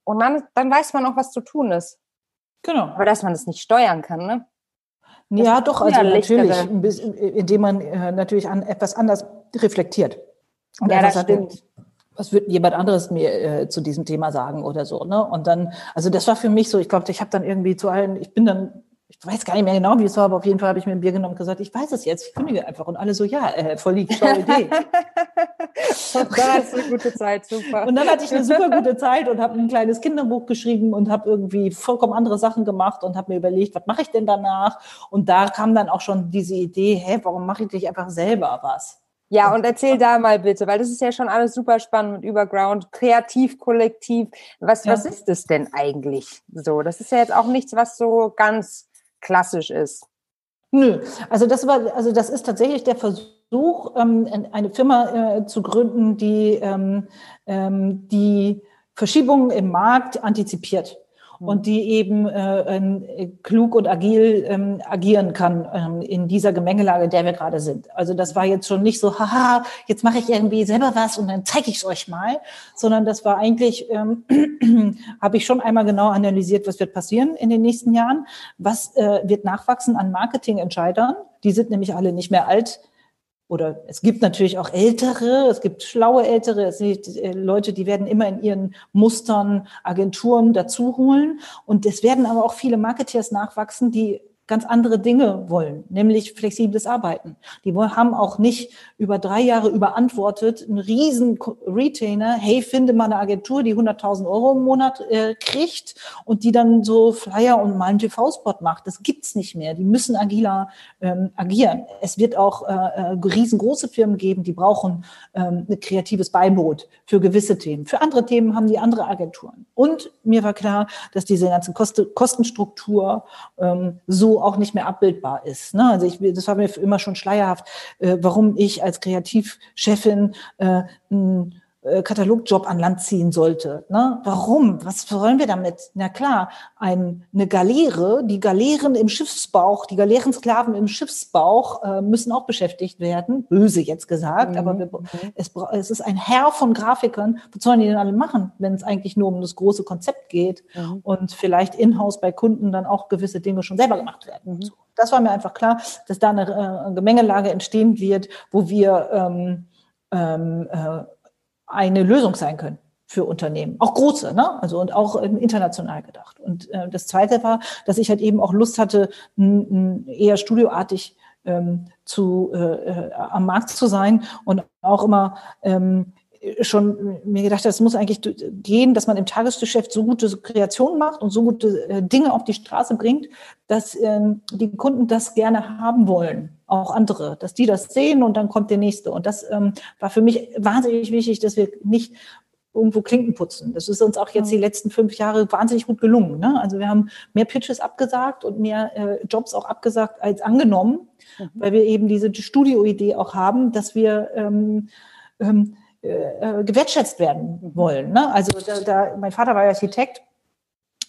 und dann, dann weiß man auch, was zu tun ist. Genau. Aber dass man das nicht steuern kann, ne? Das ja, doch, also natürlich, indem man äh, natürlich an etwas anders reflektiert. Und ja, das stimmt. Was wird jemand anderes mir äh, zu diesem Thema sagen oder so, ne? Und dann, also das war für mich so, ich glaube, ich habe dann irgendwie zu allen, ich bin dann ich weiß gar nicht mehr genau, wie es war, aber auf jeden Fall habe ich mir ein Bier genommen und gesagt, ich weiß es jetzt, ich kündige einfach. Und alle so, ja, äh, voll die schlaue Idee. das ist eine gute Zeit, super. Und dann hatte ich eine super gute Zeit und habe ein kleines Kinderbuch geschrieben und habe irgendwie vollkommen andere Sachen gemacht und habe mir überlegt, was mache ich denn danach? Und da kam dann auch schon diese Idee, hä, warum mache ich nicht einfach selber was? Ja, und erzähl da mal bitte, weil das ist ja schon alles super spannend mit Überground, kreativ, kollektiv. Was, ja. was ist das denn eigentlich so? Das ist ja jetzt auch nichts, was so ganz klassisch ist. Nö, also das war, also das ist tatsächlich der Versuch, ähm, eine Firma äh, zu gründen, die ähm, ähm, die Verschiebungen im Markt antizipiert und die eben äh, klug und agil ähm, agieren kann ähm, in dieser Gemengelage, in der wir gerade sind. Also das war jetzt schon nicht so, haha, jetzt mache ich irgendwie selber was und dann zeige ich es euch mal, sondern das war eigentlich, ähm, habe ich schon einmal genau analysiert, was wird passieren in den nächsten Jahren, was äh, wird nachwachsen an Marketingentscheidern. Die sind nämlich alle nicht mehr alt oder es gibt natürlich auch Ältere, es gibt schlaue Ältere, es gibt äh, Leute, die werden immer in ihren Mustern Agenturen dazu holen. Und es werden aber auch viele Marketeers nachwachsen, die ganz andere Dinge wollen, nämlich flexibles Arbeiten. Die haben auch nicht über drei Jahre überantwortet, einen riesen Retainer, hey, finde mal eine Agentur, die 100.000 Euro im Monat äh, kriegt und die dann so Flyer und mal einen TV-Spot macht. Das gibt's nicht mehr. Die müssen agiler ähm, agieren. Es wird auch äh, äh, riesengroße Firmen geben, die brauchen ähm, ein kreatives Beiboot für gewisse Themen. Für andere Themen haben die andere Agenturen. Und mir war klar, dass diese ganze Kosten Kostenstruktur ähm, so auch nicht mehr abbildbar ist. Ne? Also ich, das war mir immer schon schleierhaft, äh, warum ich als Kreativchefin äh, Katalogjob an Land ziehen sollte. Ne? Warum? Was wollen wir damit? Na klar, ein, eine Galeere, die Galeeren im Schiffsbauch, die Galeerensklaven im Schiffsbauch äh, müssen auch beschäftigt werden. Böse jetzt gesagt, mhm. aber wir, mhm. es, es ist ein Herr von Grafikern. Was sollen die denn alle machen, wenn es eigentlich nur um das große Konzept geht mhm. und vielleicht in-house bei Kunden dann auch gewisse Dinge schon selber gemacht werden? Mhm. Das war mir einfach klar, dass da eine äh, Gemengelage entstehen wird, wo wir ähm, ähm, äh, eine Lösung sein können für Unternehmen, auch große, ne? also und auch international gedacht. Und äh, das Zweite war, dass ich halt eben auch Lust hatte, n, n, eher studioartig ähm, zu, äh, äh, am Markt zu sein und auch immer ähm, schon mir gedacht, das muss eigentlich gehen, dass man im Tagesgeschäft so gute Kreationen macht und so gute äh, Dinge auf die Straße bringt, dass ähm, die Kunden das gerne haben wollen, auch andere, dass die das sehen und dann kommt der nächste. Und das ähm, war für mich wahnsinnig wichtig, dass wir nicht irgendwo Klinken putzen. Das ist uns auch jetzt die letzten fünf Jahre wahnsinnig gut gelungen. Ne? Also wir haben mehr Pitches abgesagt und mehr äh, Jobs auch abgesagt als angenommen, mhm. weil wir eben diese Studioidee auch haben, dass wir ähm, ähm, äh, gewertschätzt werden wollen. Ne? Also da, da, mein Vater war Architekt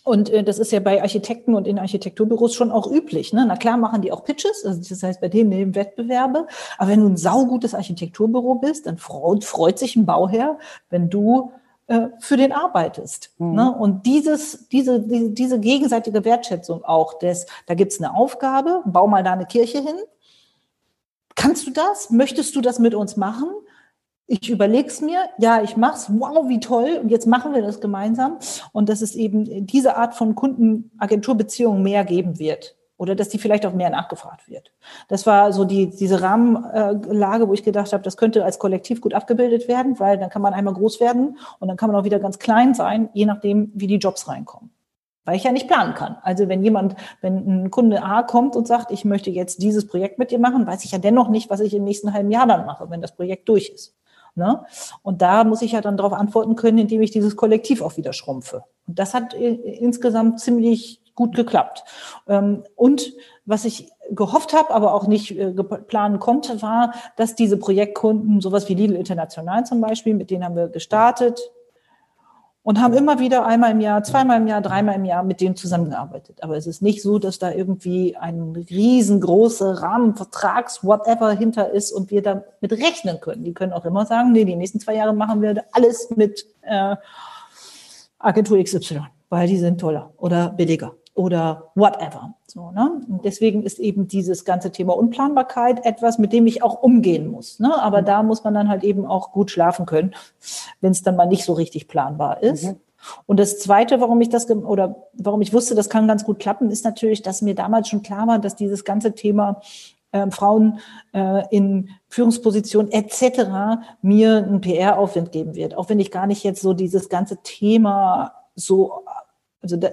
und äh, das ist ja bei Architekten und in Architekturbüros schon auch üblich. Ne? Na klar machen die auch Pitches, also das heißt bei denen nehmen Wettbewerbe. Aber wenn du ein saugutes Architekturbüro bist, dann freut, freut sich ein Bauherr, wenn du äh, für den arbeitest. Mhm. Ne? Und dieses, diese, diese, diese gegenseitige Wertschätzung auch, des, da gibt's eine Aufgabe, bau mal da eine Kirche hin. Kannst du das? Möchtest du das mit uns machen? Ich überlege es mir, ja, ich mach's, wow, wie toll, und jetzt machen wir das gemeinsam. Und dass es eben diese Art von Kunden-Agenturbeziehungen mehr geben wird. Oder dass die vielleicht auch mehr nachgefragt wird. Das war so die, diese Rahmenlage, wo ich gedacht habe, das könnte als Kollektiv gut abgebildet werden, weil dann kann man einmal groß werden und dann kann man auch wieder ganz klein sein, je nachdem, wie die Jobs reinkommen weil ich ja nicht planen kann. Also wenn jemand, wenn ein Kunde A kommt und sagt, ich möchte jetzt dieses Projekt mit dir machen, weiß ich ja dennoch nicht, was ich im nächsten halben Jahr dann mache, wenn das Projekt durch ist. Ne? Und da muss ich ja dann darauf antworten können, indem ich dieses Kollektiv auch wieder schrumpfe. Und das hat äh, insgesamt ziemlich gut geklappt. Ähm, und was ich gehofft habe, aber auch nicht äh, planen konnte, war, dass diese Projektkunden, sowas wie Lidl International zum Beispiel, mit denen haben wir gestartet, und haben immer wieder einmal im Jahr, zweimal im Jahr, dreimal im Jahr mit denen zusammengearbeitet. Aber es ist nicht so, dass da irgendwie ein riesengroßer Rahmenvertrags, whatever hinter ist und wir damit rechnen können. Die können auch immer sagen, nee, die nächsten zwei Jahre machen wir alles mit äh, Agentur XY, weil die sind toller oder billiger oder whatever. So, ne? Und deswegen ist eben dieses ganze Thema Unplanbarkeit etwas, mit dem ich auch umgehen muss. Ne? Aber mhm. da muss man dann halt eben auch gut schlafen können, wenn es dann mal nicht so richtig planbar ist. Mhm. Und das Zweite, warum ich das oder warum ich wusste, das kann ganz gut klappen, ist natürlich, dass mir damals schon klar war, dass dieses ganze Thema äh, Frauen äh, in Führungspositionen etc. mir einen PR-Aufwind geben wird. Auch wenn ich gar nicht jetzt so dieses ganze Thema so, also da,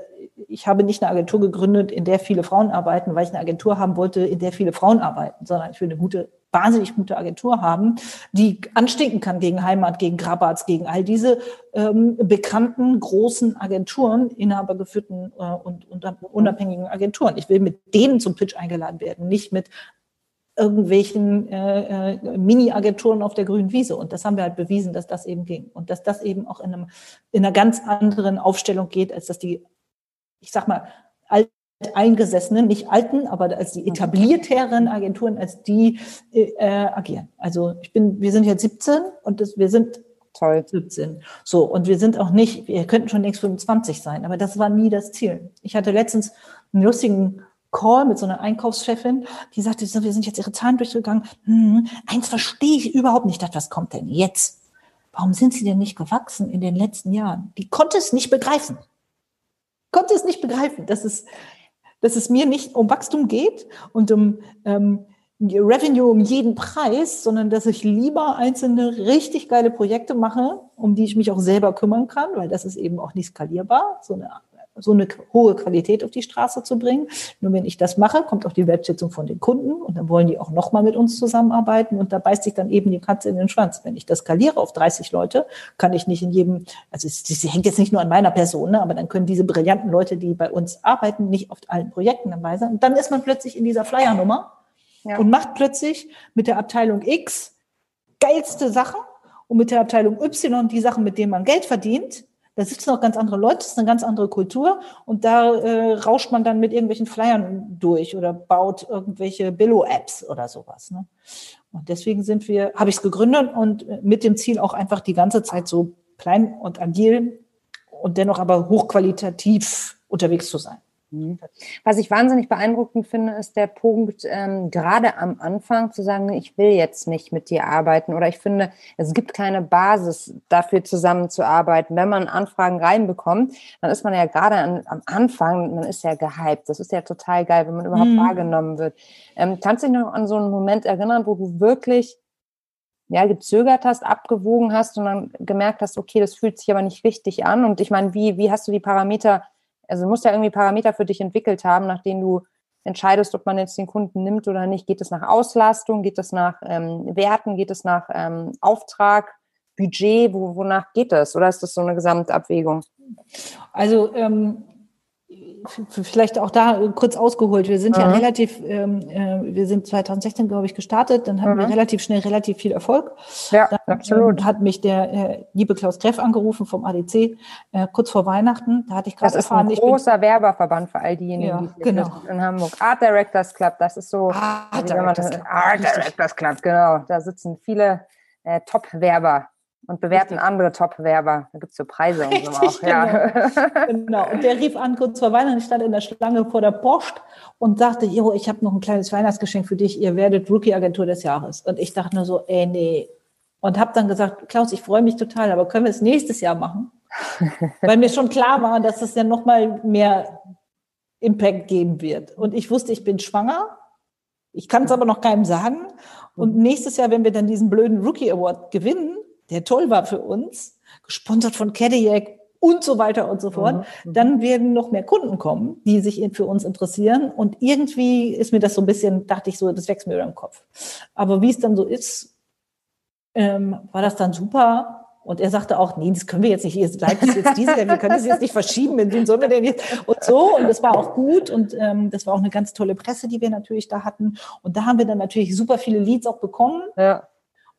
ich habe nicht eine Agentur gegründet, in der viele Frauen arbeiten, weil ich eine Agentur haben wollte, in der viele Frauen arbeiten, sondern ich will eine gute, wahnsinnig gute Agentur haben, die anstinken kann gegen Heimat, gegen Grabatz, gegen all diese ähm, bekannten großen Agenturen, inhabergeführten äh, und, und unabhängigen Agenturen. Ich will mit denen zum Pitch eingeladen werden, nicht mit irgendwelchen äh, äh, Mini-Agenturen auf der grünen Wiese. Und das haben wir halt bewiesen, dass das eben ging. Und dass das eben auch in, einem, in einer ganz anderen Aufstellung geht, als dass die ich sag mal, alteingesessenen, nicht alten, aber als die etablierteren Agenturen, als die äh, agieren. Also ich bin, wir sind jetzt 17 und das, wir sind Toll. 17. So, und wir sind auch nicht, wir könnten schon längst 25 sein, aber das war nie das Ziel. Ich hatte letztens einen lustigen Call mit so einer Einkaufschefin, die sagte, wir sind jetzt ihre Zahlen durchgegangen. Hm, eins verstehe ich überhaupt nicht. was kommt denn jetzt? Warum sind sie denn nicht gewachsen in den letzten Jahren? Die konnte es nicht begreifen konnte es nicht begreifen, dass es, dass es mir nicht um Wachstum geht und um ähm, Revenue um jeden Preis, sondern dass ich lieber einzelne richtig geile Projekte mache, um die ich mich auch selber kümmern kann, weil das ist eben auch nicht skalierbar. So eine so eine hohe Qualität auf die Straße zu bringen. Nur wenn ich das mache, kommt auch die Wertschätzung von den Kunden und dann wollen die auch nochmal mit uns zusammenarbeiten und da beißt sich dann eben die Katze in den Schwanz. Wenn ich das skaliere auf 30 Leute, kann ich nicht in jedem, also sie hängt jetzt nicht nur an meiner Person, ne, aber dann können diese brillanten Leute, die bei uns arbeiten, nicht auf allen Projekten dabei sein. Und dann ist man plötzlich in dieser Flyer-Nummer ja. und macht plötzlich mit der Abteilung X geilste Sachen und mit der Abteilung Y die Sachen, mit denen man Geld verdient da sitzen auch ganz andere Leute, das ist eine ganz andere Kultur und da äh, rauscht man dann mit irgendwelchen Flyern durch oder baut irgendwelche Billo-Apps oder sowas. Ne? Und deswegen sind wir, habe ich es gegründet und mit dem Ziel auch einfach die ganze Zeit so klein und agil und dennoch aber hochqualitativ unterwegs zu sein. Mhm. Was ich wahnsinnig beeindruckend finde, ist der Punkt, ähm, gerade am Anfang zu sagen, ich will jetzt nicht mit dir arbeiten oder ich finde, es gibt keine Basis dafür zusammenzuarbeiten. Wenn man Anfragen reinbekommt, dann ist man ja gerade an, am Anfang, man ist ja gehypt. Das ist ja total geil, wenn man überhaupt mhm. wahrgenommen wird. Ähm, kannst du dich noch an so einen Moment erinnern, wo du wirklich ja, gezögert hast, abgewogen hast und dann gemerkt hast, okay, das fühlt sich aber nicht richtig an. Und ich meine, wie, wie hast du die Parameter also du musst ja irgendwie Parameter für dich entwickelt haben, nach denen du entscheidest, ob man jetzt den Kunden nimmt oder nicht. Geht es nach Auslastung? Geht es nach ähm, Werten? Geht es nach ähm, Auftrag? Budget? Wo, wonach geht es? Oder ist das so eine Gesamtabwägung? Also ähm, vielleicht auch da kurz ausgeholt. Wir sind mhm. ja relativ, ähm, äh, wir sind 2016, glaube ich, gestartet. Dann hatten mhm. wir relativ schnell relativ viel Erfolg. Ja, dann, absolut. Ähm, hat mich der äh, liebe Klaus Greff angerufen vom ADC äh, kurz vor Weihnachten. Da hatte ich gerade erfahren. Das ist ein großer bin, Werberverband für all diejenigen, ja, die genau. in Hamburg. Art Directors Club, das ist so. Art, Directors, Club. Art Directors Club, genau. Da sitzen viele äh, Top-Werber und bewerten Richtig. andere Top-Werber. Da gibt es so Preise und so auch. Genau. Ja. genau. Und der rief an kurz vor Weihnachten, ich stand in der Schlange vor der Post und sagte, Jo, ich habe noch ein kleines Weihnachtsgeschenk für dich, ihr werdet Rookie-Agentur des Jahres. Und ich dachte nur so, ey, nee. Und habe dann gesagt, Klaus, ich freue mich total, aber können wir es nächstes Jahr machen? Weil mir schon klar war, dass es ja nochmal mehr Impact geben wird. Und ich wusste, ich bin schwanger. Ich kann es aber noch keinem sagen. Und nächstes Jahr, wenn wir dann diesen blöden Rookie Award gewinnen, der toll war für uns, gesponsert von Cadillac und so weiter und so fort, mhm. mhm. dann werden noch mehr Kunden kommen, die sich für uns interessieren. Und irgendwie ist mir das so ein bisschen, dachte ich so, das wächst mir über den Kopf. Aber wie es dann so ist, ähm, war das dann super. Und er sagte auch, nee, das können wir jetzt nicht, ihr es jetzt diese, wir können das jetzt nicht verschieben, mit wem sollen wir denn jetzt? Und so, und das war auch gut und ähm, das war auch eine ganz tolle Presse, die wir natürlich da hatten. Und da haben wir dann natürlich super viele Leads auch bekommen. Ja.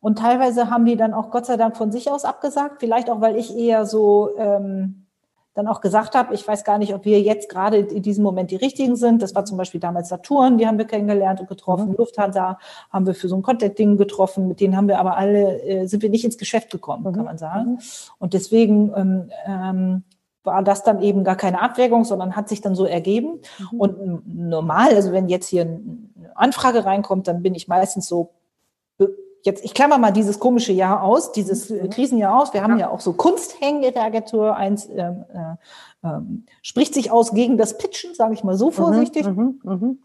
Und teilweise haben die dann auch Gott sei Dank von sich aus abgesagt, vielleicht auch, weil ich eher so ähm, dann auch gesagt habe, ich weiß gar nicht, ob wir jetzt gerade in diesem Moment die richtigen sind. Das war zum Beispiel damals Saturn, die haben wir kennengelernt und getroffen. Mhm. Lufthansa haben wir für so ein Contact-Ding getroffen. Mit denen haben wir aber alle, äh, sind wir nicht ins Geschäft gekommen, mhm. kann man sagen. Mhm. Und deswegen ähm, ähm, war das dann eben gar keine Abwägung, sondern hat sich dann so ergeben. Mhm. Und normal, also wenn jetzt hier eine Anfrage reinkommt, dann bin ich meistens so jetzt, ich klammer mal dieses komische Jahr aus, dieses mhm. Krisenjahr aus. Wir haben ja, ja auch so Kunsthängen in der Agentur. Eins ähm, äh, ähm, spricht sich aus gegen das Pitchen, sage ich mal so mhm, vorsichtig. Mhm, mh,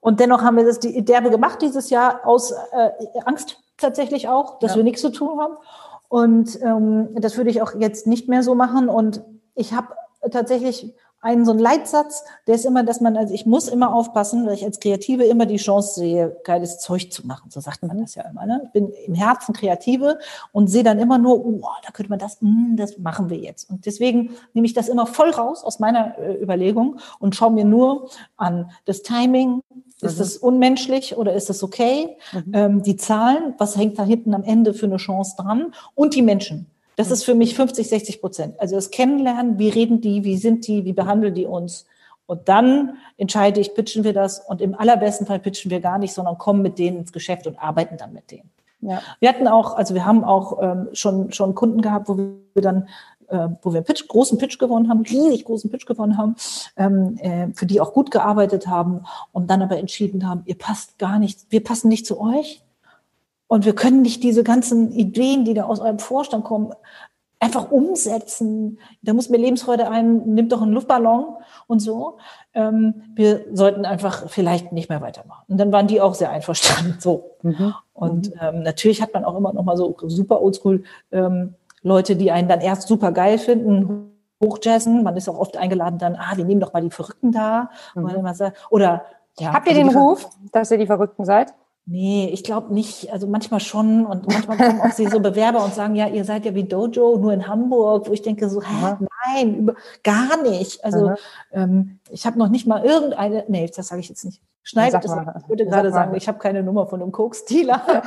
Und dennoch haben wir das die derbe gemacht dieses Jahr aus äh, Angst tatsächlich auch, dass ja. wir nichts zu tun haben. Und ähm, das würde ich auch jetzt nicht mehr so machen. Und ich habe tatsächlich einen so einen Leitsatz, der ist immer, dass man, also ich muss immer aufpassen, weil ich als Kreative immer die Chance sehe, geiles Zeug zu machen. So sagt man das ja immer. Ne? Ich bin im Herzen Kreative und sehe dann immer nur, oh, da könnte man das, mm, das machen wir jetzt. Und deswegen nehme ich das immer voll raus aus meiner äh, Überlegung und schaue mir nur an das Timing, ist mhm. das unmenschlich oder ist das okay? Mhm. Ähm, die Zahlen, was hängt da hinten am Ende für eine Chance dran? Und die Menschen. Das ist für mich 50, 60 Prozent. Also das Kennenlernen, wie reden die, wie sind die, wie behandeln die uns. Und dann entscheide ich, pitchen wir das und im allerbesten Fall pitchen wir gar nicht, sondern kommen mit denen ins Geschäft und arbeiten dann mit denen. Ja. Wir hatten auch, also wir haben auch ähm, schon, schon Kunden gehabt, wo wir dann äh, wo wir einen Pitch, großen Pitch gewonnen haben, riesig großen Pitch gewonnen haben, ähm, äh, für die auch gut gearbeitet haben und dann aber entschieden haben, ihr passt gar nicht, wir passen nicht zu euch, und wir können nicht diese ganzen Ideen, die da aus eurem Vorstand kommen, einfach umsetzen. Da muss mir Lebensfreude ein, nimmt doch einen Luftballon und so. Ähm, wir sollten einfach vielleicht nicht mehr weitermachen. Und dann waren die auch sehr einverstanden. So. Mhm. Und mhm. ähm, natürlich hat man auch immer noch mal so super oldschool ähm, Leute, die einen dann erst super geil finden, hochjazzen. Man ist auch oft eingeladen dann, ah, wir nehmen doch mal die Verrückten da. Mhm. Oder ja, Habt ihr also den Ruf, dass ihr die Verrückten seid? Nee, ich glaube nicht. Also manchmal schon und manchmal kommen auch so Bewerber und sagen, ja, ihr seid ja wie Dojo, nur in Hamburg, wo ich denke so, hä, nein, über, gar nicht. Also ähm, ich habe noch nicht mal irgendeine, nee, das sage ich jetzt nicht. Schneidet es. Ich würde gerade sagen, ich habe keine Nummer von einem Koks-Dealer.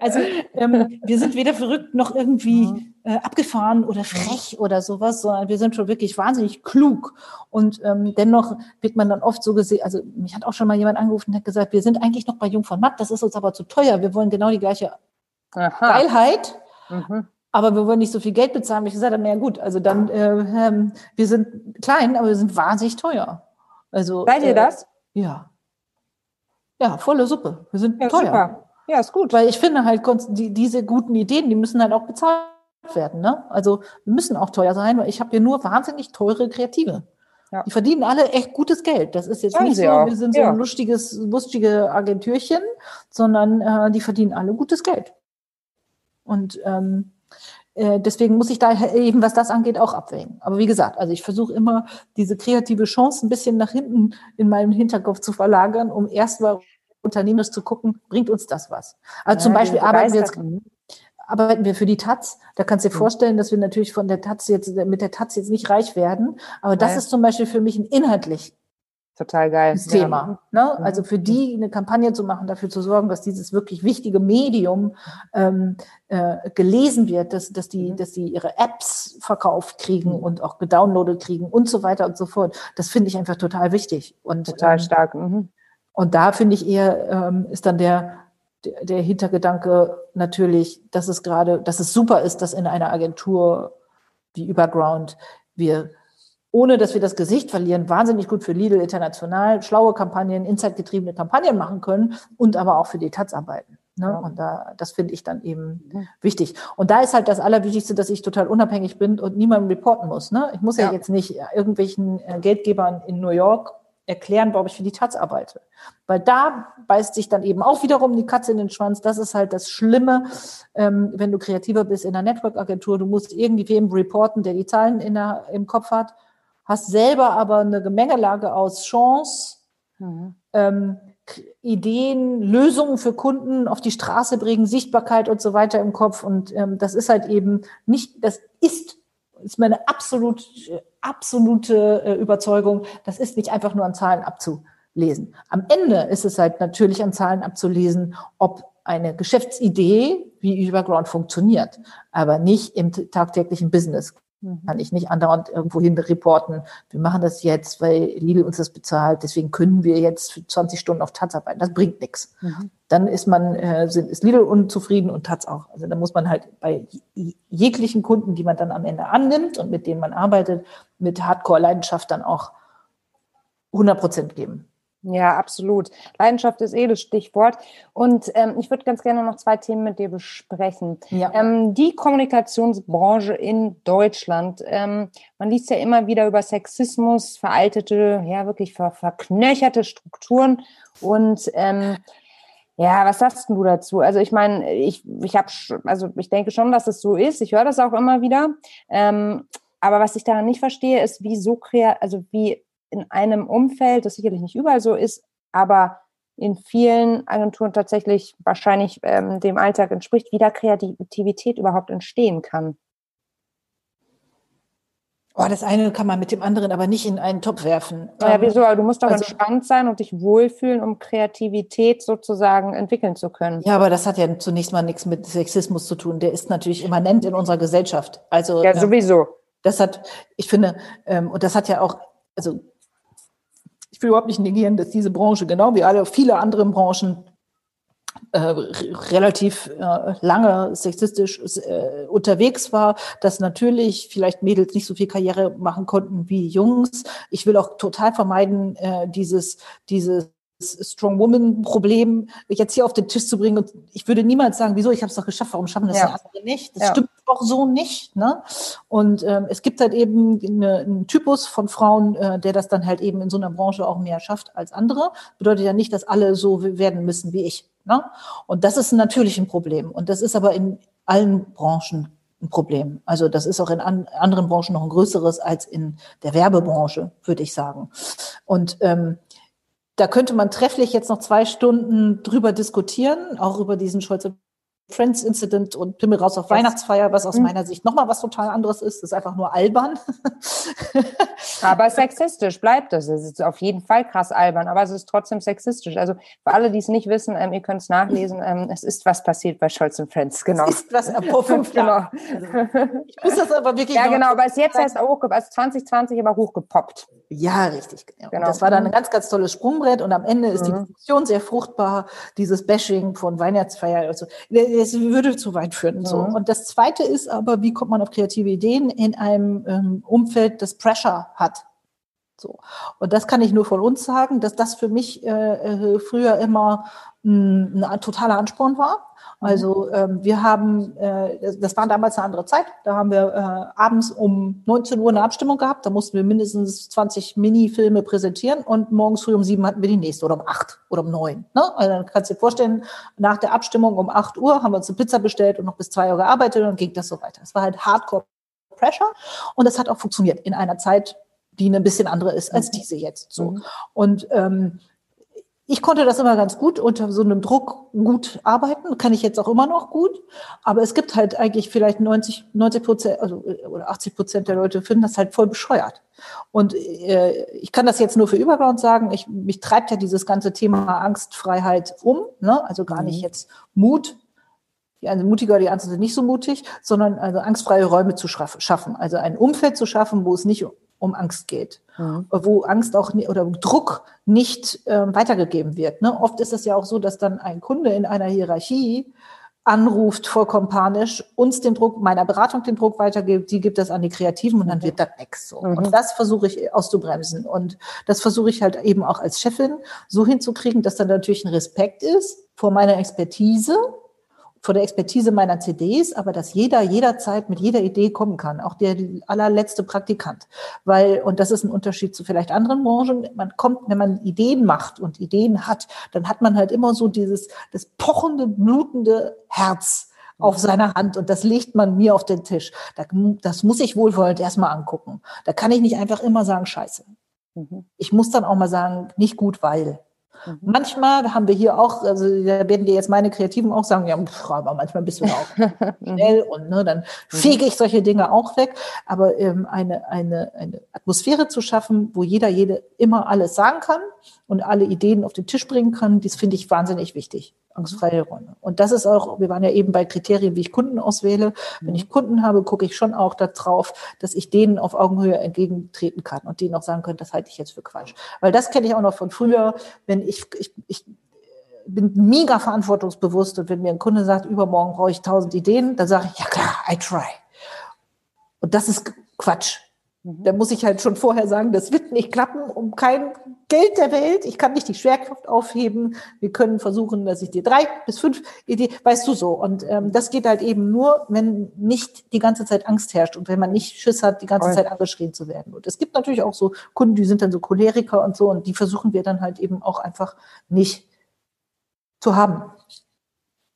also ähm, wir sind weder verrückt noch irgendwie mhm. äh, abgefahren oder frech oder sowas, sondern wir sind schon wirklich wahnsinnig klug. Und ähm, dennoch wird man dann oft so gesehen, also mich hat auch schon mal jemand angerufen und hat gesagt, wir sind eigentlich noch bei Jung von Matt, das ist uns aber zu teuer. Wir wollen genau die gleiche Aha. Geilheit. Mhm aber wir wollen nicht so viel Geld bezahlen. Ich gesagt habe, ja gut, also dann, äh, ähm, wir sind klein, aber wir sind wahnsinnig teuer. Also, Seid ihr äh, das? Ja. Ja, volle Suppe. Wir sind ja, teuer. Super. Ja, ist gut. Weil ich finde halt, die, diese guten Ideen, die müssen halt auch bezahlt werden. Ne? Also wir müssen auch teuer sein, weil ich habe hier nur wahnsinnig teure Kreative. Ja. Die verdienen alle echt gutes Geld. Das ist jetzt Sagen nicht so, auch. wir sind so ja. ein lustiges, lustige Agentürchen, sondern äh, die verdienen alle gutes Geld. Und ähm, äh, deswegen muss ich da eben, was das angeht, auch abwägen. Aber wie gesagt, also ich versuche immer, diese kreative Chance ein bisschen nach hinten in meinem Hinterkopf zu verlagern, um erst mal unternehmerisch zu gucken, bringt uns das was? Also ja, zum Beispiel arbeiten wir jetzt, arbeiten wir für die Taz. Da kannst du dir vorstellen, dass wir natürlich von der Taz jetzt, mit der Taz jetzt nicht reich werden. Aber das ist zum Beispiel für mich ein inhaltlich Total geil. Das Thema. Ja. Ne? Also für die eine Kampagne zu machen, dafür zu sorgen, dass dieses wirklich wichtige Medium ähm, äh, gelesen wird, dass, dass, die, mhm. dass die ihre Apps verkauft kriegen mhm. und auch gedownloadet kriegen und so weiter und so fort. Das finde ich einfach total wichtig. Und, total ähm, stark. Mhm. Und da finde ich eher, ähm, ist dann der, der, der Hintergedanke natürlich, dass es gerade, dass es super ist, dass in einer Agentur wie Überground wir ohne dass wir das Gesicht verlieren, wahnsinnig gut für Lidl international, schlaue Kampagnen, insightgetriebene Kampagnen machen können und aber auch für die Taz arbeiten. Ne? Ja. Und da, das finde ich dann eben mhm. wichtig. Und da ist halt das Allerwichtigste, dass ich total unabhängig bin und niemandem reporten muss. Ne? Ich muss ja, ja jetzt nicht irgendwelchen äh, Geldgebern in New York erklären, warum ich für die Taz arbeite. Weil da beißt sich dann eben auch wiederum die Katze in den Schwanz. Das ist halt das Schlimme, ähm, wenn du kreativer bist in einer Network-Agentur. Du musst irgendwie wem reporten, der die Zahlen in der, im Kopf hat hast selber aber eine Gemengelage aus Chance, mhm. ähm, Ideen, Lösungen für Kunden auf die Straße bringen, Sichtbarkeit und so weiter im Kopf. Und ähm, das ist halt eben nicht, das ist, ist meine absolut, absolute äh, Überzeugung, das ist nicht einfach nur an Zahlen abzulesen. Am Ende ist es halt natürlich an Zahlen abzulesen, ob eine Geschäftsidee wie Überground funktioniert, aber nicht im tagtäglichen Business. Mhm. Kann ich nicht andauernd irgendwo hin reporten. Wir machen das jetzt, weil Lidl uns das bezahlt. Deswegen können wir jetzt für 20 Stunden auf Taz arbeiten. Das bringt nichts. Mhm. Dann ist man, äh, ist Lidl unzufrieden und Taz auch. Also da muss man halt bei jeglichen Kunden, die man dann am Ende annimmt und mit denen man arbeitet, mit Hardcore-Leidenschaft dann auch 100 Prozent geben. Ja, absolut. Leidenschaft ist eh das Stichwort. Und ähm, ich würde ganz gerne noch zwei Themen mit dir besprechen. Ja. Ähm, die Kommunikationsbranche in Deutschland. Ähm, man liest ja immer wieder über Sexismus, veraltete, ja wirklich ver verknöcherte Strukturen. Und ähm, ja, was sagst du dazu? Also ich meine, ich, ich habe, also ich denke schon, dass es so ist. Ich höre das auch immer wieder. Ähm, aber was ich daran nicht verstehe, ist, wie so kreativ, also wie in einem Umfeld, das sicherlich nicht überall so ist, aber in vielen Agenturen tatsächlich wahrscheinlich ähm, dem Alltag entspricht, wie da Kreativität überhaupt entstehen kann. Oh, das eine kann man mit dem anderen aber nicht in einen Topf werfen. Ja, wieso? Du musst doch also, entspannt sein und dich wohlfühlen, um Kreativität sozusagen entwickeln zu können. Ja, aber das hat ja zunächst mal nichts mit Sexismus zu tun. Der ist natürlich immanent in unserer Gesellschaft. Also ja, sowieso. Das hat, ich finde, ähm, und das hat ja auch, also ich will überhaupt nicht negieren, dass diese Branche, genau wie alle viele andere Branchen, äh, relativ äh, lange sexistisch äh, unterwegs war, dass natürlich vielleicht Mädels nicht so viel Karriere machen konnten wie Jungs. Ich will auch total vermeiden, äh, dieses, dieses Strong Woman Problem jetzt hier auf den Tisch zu bringen. Und ich würde niemals sagen, wieso, ich habe es doch geschafft, warum schaffen das ja. andere nicht? Das ja. stimmt auch so nicht. Ne? Und ähm, es gibt halt eben eine, einen Typus von Frauen, äh, der das dann halt eben in so einer Branche auch mehr schafft als andere. Bedeutet ja nicht, dass alle so werden müssen wie ich. Ne? Und das ist natürlich ein Problem. Und das ist aber in allen Branchen ein Problem. Also das ist auch in an, anderen Branchen noch ein größeres als in der Werbebranche, würde ich sagen. Und ähm, da könnte man trefflich jetzt noch zwei Stunden drüber diskutieren, auch über diesen Scholz Friends Incident und Pimmel raus auf. Weihnachtsfeier, was aus mhm. meiner Sicht nochmal was total anderes ist. Das ist einfach nur albern. aber sexistisch bleibt es. Es ist auf jeden Fall krass albern, aber es ist trotzdem sexistisch. Also für alle, die es nicht wissen, ähm, ihr könnt es nachlesen. Ähm, es ist was passiert bei Scholz und Friends, genau. Es ist was vor fünf Jahren. genau. ich muss das aber wirklich. Ja, genau, aber es ist jetzt erst hochgepoppt, also 2020 aber hochgepoppt. Ja, richtig. Genau. genau. Das war dann ein ganz, ganz tolles Sprungbrett und am Ende ist mhm. die Diskussion sehr fruchtbar. Dieses Bashing von Weihnachtsfeier. Also, es würde zu weit führen. So. Mhm. Und das Zweite ist aber, wie kommt man auf kreative Ideen in einem ähm, Umfeld, das Pressure hat? So. Und das kann ich nur von uns sagen, dass das für mich äh, äh früher immer ein, ein totaler Ansporn war. Mhm. Also ähm, wir haben, äh, das war damals eine andere Zeit, da haben wir äh, abends um 19 Uhr eine Abstimmung gehabt, da mussten wir mindestens 20 Mini-Filme präsentieren und morgens früh um sieben hatten wir die nächste oder um acht oder um neun. Ne? Also dann kannst du dir vorstellen, nach der Abstimmung um acht Uhr haben wir uns eine Pizza bestellt und noch bis zwei Uhr gearbeitet und dann ging das so weiter. Es war halt Hardcore Pressure und das hat auch funktioniert in einer Zeit, die ein bisschen andere ist als mhm. diese jetzt so. Mhm. Und ähm, ich konnte das immer ganz gut unter so einem Druck gut arbeiten, kann ich jetzt auch immer noch gut. Aber es gibt halt eigentlich vielleicht 90, 90 Prozent also, oder 80 Prozent der Leute finden das halt voll bescheuert. Und äh, ich kann das jetzt nur für Überground sagen. Ich, mich treibt ja dieses ganze Thema Angstfreiheit um. Ne? Also gar nicht mhm. jetzt Mut. Die einen sind mutiger, die anderen sind nicht so mutig, sondern also angstfreie Räume zu schaffen. Also ein Umfeld zu schaffen, wo es nicht um Angst geht, mhm. wo Angst auch oder Druck nicht ähm, weitergegeben wird. Ne? Oft ist es ja auch so, dass dann ein Kunde in einer Hierarchie anruft, vollkommen panisch, uns den Druck, meiner Beratung den Druck weitergibt, die gibt das an die Kreativen und dann wird das nix so. Mhm. Und das versuche ich auszubremsen. Und das versuche ich halt eben auch als Chefin so hinzukriegen, dass dann natürlich ein Respekt ist vor meiner Expertise, von der Expertise meiner CDs, aber dass jeder jederzeit mit jeder Idee kommen kann, auch der allerletzte Praktikant. Weil, und das ist ein Unterschied zu vielleicht anderen Branchen, man kommt, wenn man Ideen macht und Ideen hat, dann hat man halt immer so dieses, das pochende, blutende Herz auf seiner Hand und das legt man mir auf den Tisch. Das muss ich wohlwollend erstmal angucken. Da kann ich nicht einfach immer sagen, scheiße. Mhm. Ich muss dann auch mal sagen, nicht gut, weil. Mhm. Manchmal haben wir hier auch, also da werden dir jetzt meine Kreativen auch sagen, ja, pff, aber manchmal bist du auch schnell und ne, dann mhm. fege ich solche Dinge auch weg. Aber ähm, eine, eine, eine Atmosphäre zu schaffen, wo jeder, jede immer alles sagen kann und alle Ideen auf den Tisch bringen kann, das finde ich wahnsinnig wichtig angstfreie Räume. Und das ist auch, wir waren ja eben bei Kriterien, wie ich Kunden auswähle. Wenn ich Kunden habe, gucke ich schon auch darauf, dass ich denen auf Augenhöhe entgegentreten kann und denen auch sagen können, das halte ich jetzt für Quatsch. Weil das kenne ich auch noch von früher, wenn ich, ich, ich bin mega verantwortungsbewusst und wenn mir ein Kunde sagt, übermorgen brauche ich tausend Ideen, dann sage ich, ja klar, I try. Und das ist Quatsch. Da muss ich halt schon vorher sagen, das wird nicht klappen, um kein Geld der Welt. Ich kann nicht die Schwerkraft aufheben. Wir können versuchen, dass ich dir drei bis fünf Ideen, weißt du so. Und ähm, das geht halt eben nur, wenn nicht die ganze Zeit Angst herrscht und wenn man nicht Schiss hat, die ganze Zeit angeschrien zu werden. Und es gibt natürlich auch so Kunden, die sind dann so Choleriker und so und die versuchen wir dann halt eben auch einfach nicht zu haben.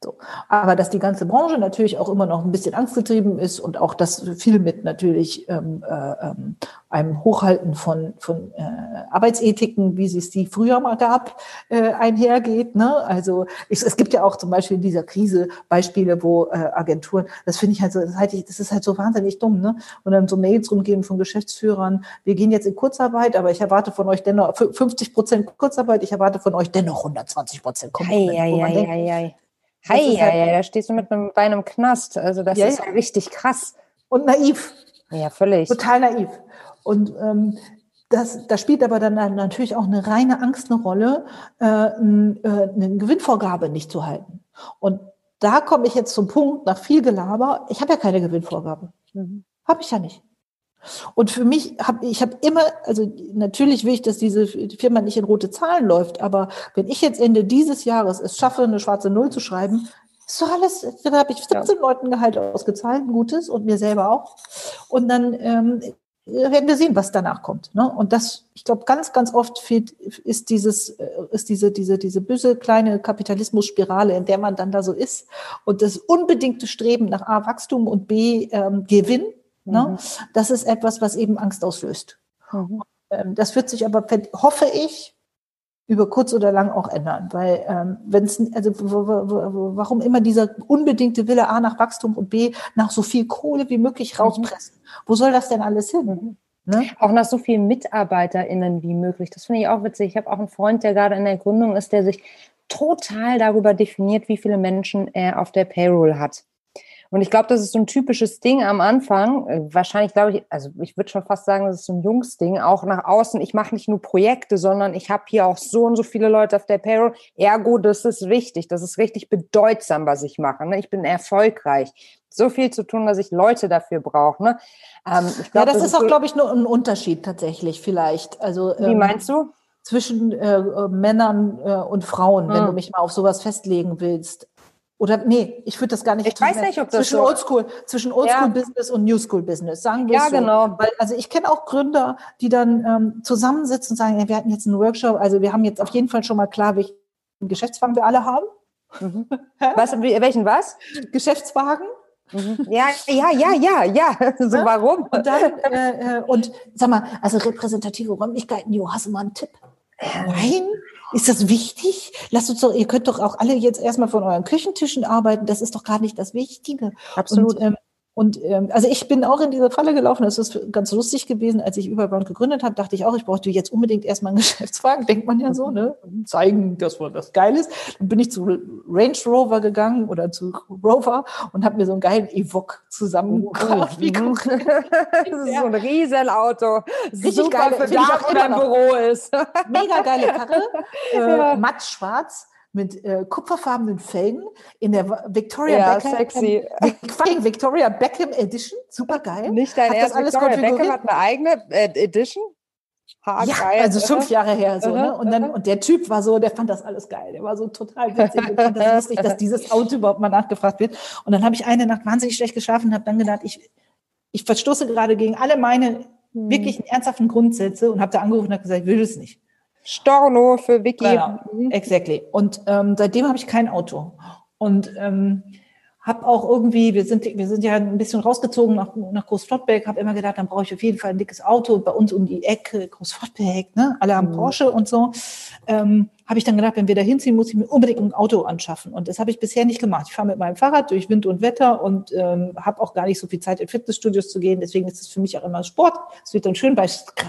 So. Aber dass die ganze Branche natürlich auch immer noch ein bisschen angstgetrieben ist und auch das viel mit natürlich ähm, äh, ähm, einem Hochhalten von, von äh, Arbeitsethiken, wie es die früher mal gab, äh, einhergeht. Ne? Also ich, es gibt ja auch zum Beispiel in dieser Krise Beispiele, wo äh, Agenturen, das finde ich halt so, das, halt, das ist halt so wahnsinnig dumm, ne? Und dann so Mails rumgehen von Geschäftsführern, wir gehen jetzt in Kurzarbeit, aber ich erwarte von euch dennoch 50 Prozent Kurzarbeit, ich erwarte von euch dennoch 120 Prozent Komponenten. Ei, ei, ei, ei, Hi, ja, halt, ja, da stehst du mit einem Bein im Knast. Also das ja, ist ja richtig krass. Und naiv. Ja, völlig. Total naiv. Und ähm, das, da spielt aber dann natürlich auch eine reine Angst eine Rolle, äh, äh, eine Gewinnvorgabe nicht zu halten. Und da komme ich jetzt zum Punkt, nach viel Gelaber, ich habe ja keine Gewinnvorgabe. Mhm. Habe ich ja nicht. Und für mich habe ich habe immer, also natürlich will ich, dass diese Firma nicht in rote Zahlen läuft, aber wenn ich jetzt Ende dieses Jahres es schaffe, eine schwarze Null zu schreiben, ist doch alles, dann habe ich 17 ja. Leuten Gehalt ausgezahlt, ein gutes und mir selber auch. Und dann ähm, werden wir sehen, was danach kommt. Ne? Und das, ich glaube, ganz, ganz oft fehlt, ist dieses, äh, ist diese, diese, diese böse kleine Kapitalismusspirale, in der man dann da so ist und das unbedingte Streben nach A, Wachstum und B, ähm, Gewinn Ne? Mhm. Das ist etwas, was eben Angst auslöst. Mhm. Ähm, das wird sich aber, hoffe ich, über kurz oder lang auch ändern, weil ähm, wenn es also warum immer dieser unbedingte Wille A nach Wachstum und B nach so viel Kohle wie möglich mhm. rauspressen? Mhm. Wo soll das denn alles hin? Mhm. Ne? Auch nach so vielen MitarbeiterInnen wie möglich. Das finde ich auch witzig. Ich habe auch einen Freund, der gerade in der Gründung ist, der sich total darüber definiert, wie viele Menschen er auf der Payroll hat. Und ich glaube, das ist so ein typisches Ding am Anfang. Äh, wahrscheinlich glaube ich, also ich würde schon fast sagen, das ist so ein Jungsding, auch nach außen. Ich mache nicht nur Projekte, sondern ich habe hier auch so und so viele Leute auf der Payroll. Ergo, das ist wichtig. Das ist richtig bedeutsam, was ich mache. Ne? Ich bin erfolgreich. So viel zu tun, dass ich Leute dafür brauche. Ne? Ähm, glaub, ja, das, das ist auch, so glaube ich, nur ein Unterschied tatsächlich vielleicht. Also, Wie ähm, meinst du? zwischen äh, äh, Männern äh, und Frauen, hm. wenn du mich mal auf sowas festlegen willst. Oder nee, ich würde das gar nicht. Ich weiß nicht, ob das zwischen so Oldschool, zwischen Oldschool ja. Business und New School Business. Sagen wir ja, so. genau. Weil also ich kenne auch Gründer, die dann ähm, zusammensitzen und sagen, ja, wir hatten jetzt einen Workshop, also wir haben jetzt auf jeden Fall schon mal klar, welchen Geschäftswagen wir alle haben. Mhm. was? Welchen was? Geschäftswagen. Mhm. Ja, ja, ja, ja, ja. So ja? warum? Und dann äh, äh, und sag mal, also repräsentative Räumlichkeiten, Jo, hast du mal einen Tipp? Nein, ist das wichtig? Lasst uns doch, ihr könnt doch auch alle jetzt erstmal von euren Küchentischen arbeiten. Das ist doch gar nicht das Wichtige. Absolut. Und, ähm, und ähm, also ich bin auch in diese Falle gelaufen. Das ist ganz lustig gewesen. Als ich Überbound gegründet habe, dachte ich auch, ich brauchte jetzt unbedingt erstmal einen Geschäftswagen. Denkt man ja so, ne? Zeigen, dass man das geil ist. Dann bin ich zu Range Rover gegangen oder zu Rover und habe mir so einen geilen Evoque zusammengekauft. Oh, mhm. das ist so ein Riesenauto. Richtig Super geil, für da, wo dein Büro ist. Mega geile Karre. Äh, ja. Matt schwarz mit äh, kupferfarbenen Felgen in der Victoria ja, Beckham. Sexy. Fucking Victoria Beckham Edition. Super geil. Nicht dein erst Victoria Beckham hat eine eigene äh, Edition? Hart ja, geil, also fünf Jahre her so, ne? Und dann und der Typ war so, der fand das alles geil. Der war so total witzig und fand das lustig, dass dieses Auto überhaupt mal nachgefragt wird. Und dann habe ich eine Nacht wahnsinnig schlecht geschlafen und habe dann gedacht, ich ich verstoße gerade gegen alle meine hm. wirklichen ernsthaften Grundsätze und habe da angerufen und habe gesagt, ich will es nicht. Storno für Vicky. Genau, mhm. exactly. Und ähm, seitdem habe ich kein Auto. Und ähm, habe auch irgendwie, wir sind, wir sind ja ein bisschen rausgezogen nach, nach Großflottbeck, habe immer gedacht, dann brauche ich auf jeden Fall ein dickes Auto. Bei uns um die Ecke, Großflottbeck, ne? alle haben mhm. Porsche und so. Ähm, habe ich dann gedacht, wenn wir da hinziehen, muss ich mir unbedingt ein Auto anschaffen. Und das habe ich bisher nicht gemacht. Ich fahre mit meinem Fahrrad durch Wind und Wetter und ähm, habe auch gar nicht so viel Zeit, in Fitnessstudios zu gehen. Deswegen ist es für mich auch immer Sport. Es wird dann schön bei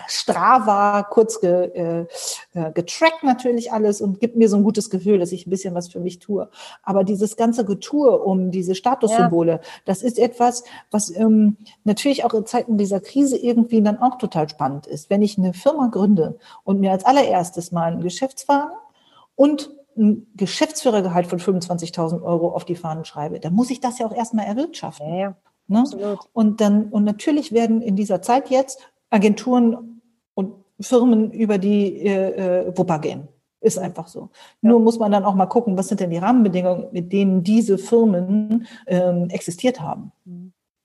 Strava kurz ge, äh, äh, getrackt natürlich alles und gibt mir so ein gutes Gefühl, dass ich ein bisschen was für mich tue. Aber dieses ganze Getue um diese Statussymbole, ja. das ist etwas, was ähm, natürlich auch in Zeiten dieser Krise irgendwie dann auch total spannend ist. Wenn ich eine Firma gründe und mir als allererstes mal einen Geschäftswagen und ein Geschäftsführergehalt von 25.000 Euro auf die Fahnen schreibe, dann muss ich das ja auch erstmal erwirtschaften. Ja, ja. Ne? Und dann, und natürlich werden in dieser Zeit jetzt Agenturen und Firmen über die äh, äh Wupper gehen. Ist einfach so. Ja. Nur muss man dann auch mal gucken, was sind denn die Rahmenbedingungen, mit denen diese Firmen ähm, existiert haben. Mhm.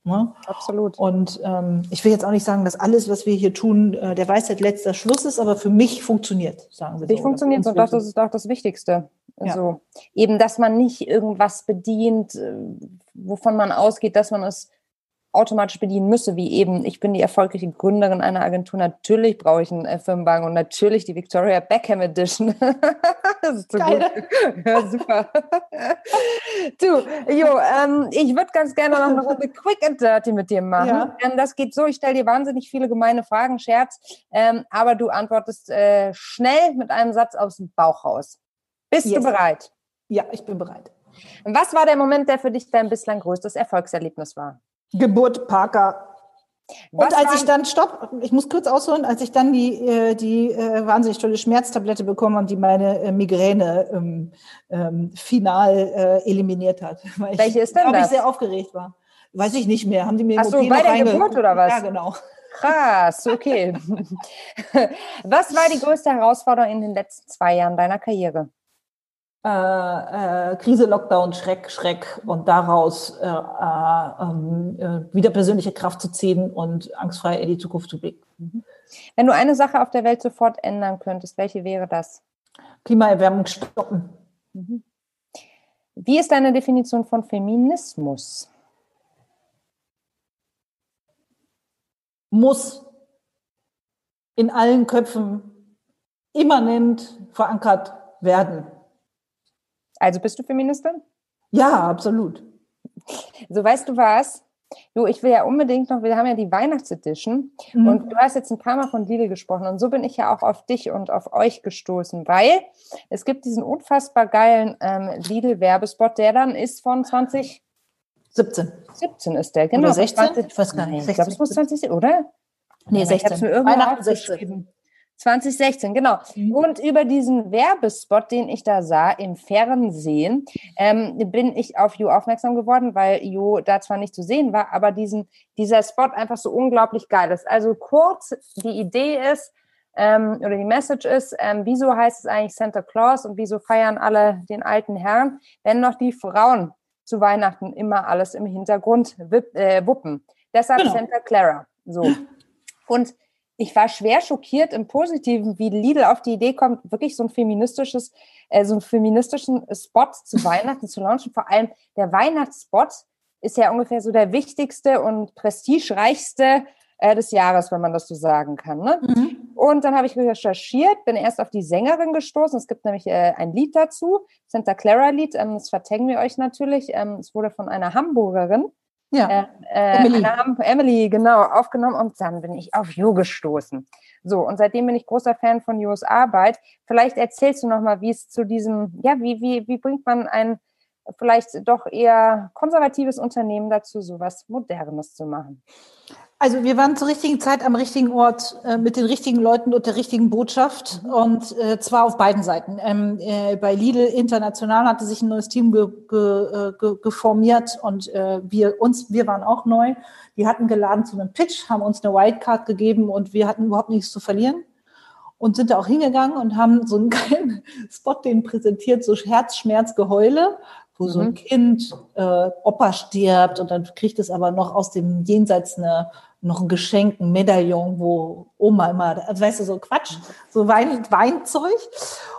Ne? Absolut. Und ähm, ich will jetzt auch nicht sagen, dass alles, was wir hier tun, äh, der Weisheit letzter Schluss ist, aber für mich funktioniert, sagen wir so. Mich funktioniert und das ist auch das Wichtigste. Ja. Also eben, dass man nicht irgendwas bedient, äh, wovon man ausgeht, dass man es automatisch bedienen müsse, wie eben, ich bin die erfolgreiche Gründerin einer Agentur, natürlich brauche ich einen äh, Firmenwagen und natürlich die Victoria Beckham Edition. das ist so Geil. gut. Ja, super. du, Jo, ähm, ich würde ganz gerne noch eine Runde Quick and Dirty mit dir machen. Ja. Ähm, das geht so, ich stelle dir wahnsinnig viele gemeine Fragen, Scherz, ähm, aber du antwortest äh, schnell mit einem Satz aus dem Bauch raus. Bist yes. du bereit? Ja, ich bin bereit. Was war der Moment, der für dich dein bislang größtes Erfolgserlebnis war? Geburt Parker. Was und als ich dann, stopp, ich muss kurz ausholen, als ich dann die, äh, die äh, wahnsinnig tolle Schmerztablette bekommen und die meine äh, Migräne ähm, ähm, final äh, eliminiert hat. Weil Welche ich, ist denn das? ich sehr aufgeregt war. Weiß ich nicht mehr. Haben die mir Ach so, bei der Geburt oder was? Ja, genau. Krass, okay. was war die größte Herausforderung in den letzten zwei Jahren deiner Karriere? Äh, äh, Krise, Lockdown, Schreck, Schreck und daraus äh, äh, ähm, äh, wieder persönliche Kraft zu ziehen und angstfrei in die Zukunft zu blicken. Mhm. Wenn du eine Sache auf der Welt sofort ändern könntest, welche wäre das? Klimaerwärmung stoppen. Mhm. Wie ist deine Definition von Feminismus? Muss in allen Köpfen immanent verankert werden. Also bist du Feministin? Ja, absolut. So weißt du was? Du, ich will ja unbedingt noch, wir haben ja die Weihnachtsedition mhm. und du hast jetzt ein paar Mal von Lidl gesprochen und so bin ich ja auch auf dich und auf euch gestoßen, weil es gibt diesen unfassbar geilen ähm, Lidl-Werbespot, der dann ist von 2017. 17 ist der, genau. Oder 16? 20, ich weiß gar nicht. Ich glaube, es muss 20, oder? Nee, 16. Ich mir irgendwo aufgeschrieben. 2016, genau. Mhm. Und über diesen Werbespot, den ich da sah im Fernsehen, ähm, bin ich auf You aufmerksam geworden, weil You da zwar nicht zu sehen war, aber diesen, dieser Spot einfach so unglaublich geil ist. Also kurz, die Idee ist, ähm, oder die Message ist, ähm, wieso heißt es eigentlich Santa Claus und wieso feiern alle den alten Herrn, wenn noch die Frauen zu Weihnachten immer alles im Hintergrund wipp, äh, wuppen. Deshalb genau. Santa Clara. So. Und ich war schwer schockiert im Positiven, wie Lidl auf die Idee kommt, wirklich so ein feministisches, äh, so einen feministischen Spot zu Weihnachten zu launchen. Vor allem der Weihnachtsspot ist ja ungefähr so der wichtigste und prestigereichste äh, des Jahres, wenn man das so sagen kann. Ne? Mhm. Und dann habe ich recherchiert, bin erst auf die Sängerin gestoßen. Es gibt nämlich äh, ein Lied dazu, Santa Clara Lied. Ähm, das vertaggen wir euch natürlich. Ähm, es wurde von einer Hamburgerin ja. Äh, Emily. Emily, genau, aufgenommen und dann bin ich auf Jo gestoßen. So, und seitdem bin ich großer Fan von Jos Arbeit. Vielleicht erzählst du nochmal, wie es zu diesem, ja, wie, wie, wie bringt man ein vielleicht doch eher konservatives Unternehmen dazu, sowas Modernes zu machen? Also wir waren zur richtigen Zeit am richtigen Ort äh, mit den richtigen Leuten und der richtigen Botschaft und äh, zwar auf beiden Seiten. Ähm, äh, bei Lidl International hatte sich ein neues Team ge ge äh, ge geformiert und äh, wir uns, wir waren auch neu. Die hatten geladen zu einem Pitch, haben uns eine Wildcard gegeben und wir hatten überhaupt nichts zu verlieren und sind da auch hingegangen und haben so einen geilen Spot den präsentiert, so Herzschmerz, Geheule wo so ein mhm. Kind äh, Opa stirbt und dann kriegt es aber noch aus dem Jenseits eine, noch ein Geschenk, ein Medaillon, wo Oma immer, also weißt du, so Quatsch, so Wein, Weinzeug.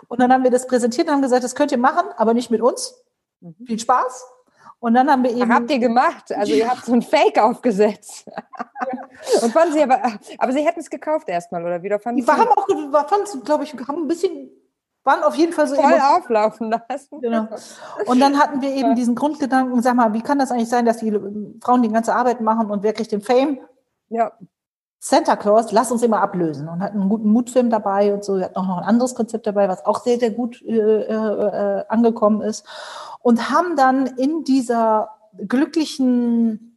Und dann haben wir das präsentiert und haben gesagt, das könnt ihr machen, aber nicht mit uns. Mhm. Viel Spaß. Und dann haben wir eben. Habt ihr gemacht? Also ihr habt so ein Fake aufgesetzt. und fanden sie aber, aber sie hätten es gekauft erstmal, oder wieder fanden sie? Wir haben auch, fanden glaube ich, haben ein bisschen waren auf jeden Fall so voll auflaufen lassen. Genau. Und dann hatten wir eben diesen Grundgedanken, sag mal, wie kann das eigentlich sein, dass die Frauen die ganze Arbeit machen und wirklich den Fame? Ja. Santa Claus, lass uns immer ablösen und hatten einen guten Mutfilm dabei und so. Hatten auch noch ein anderes Konzept dabei, was auch sehr, sehr gut äh, äh, angekommen ist. Und haben dann in dieser glücklichen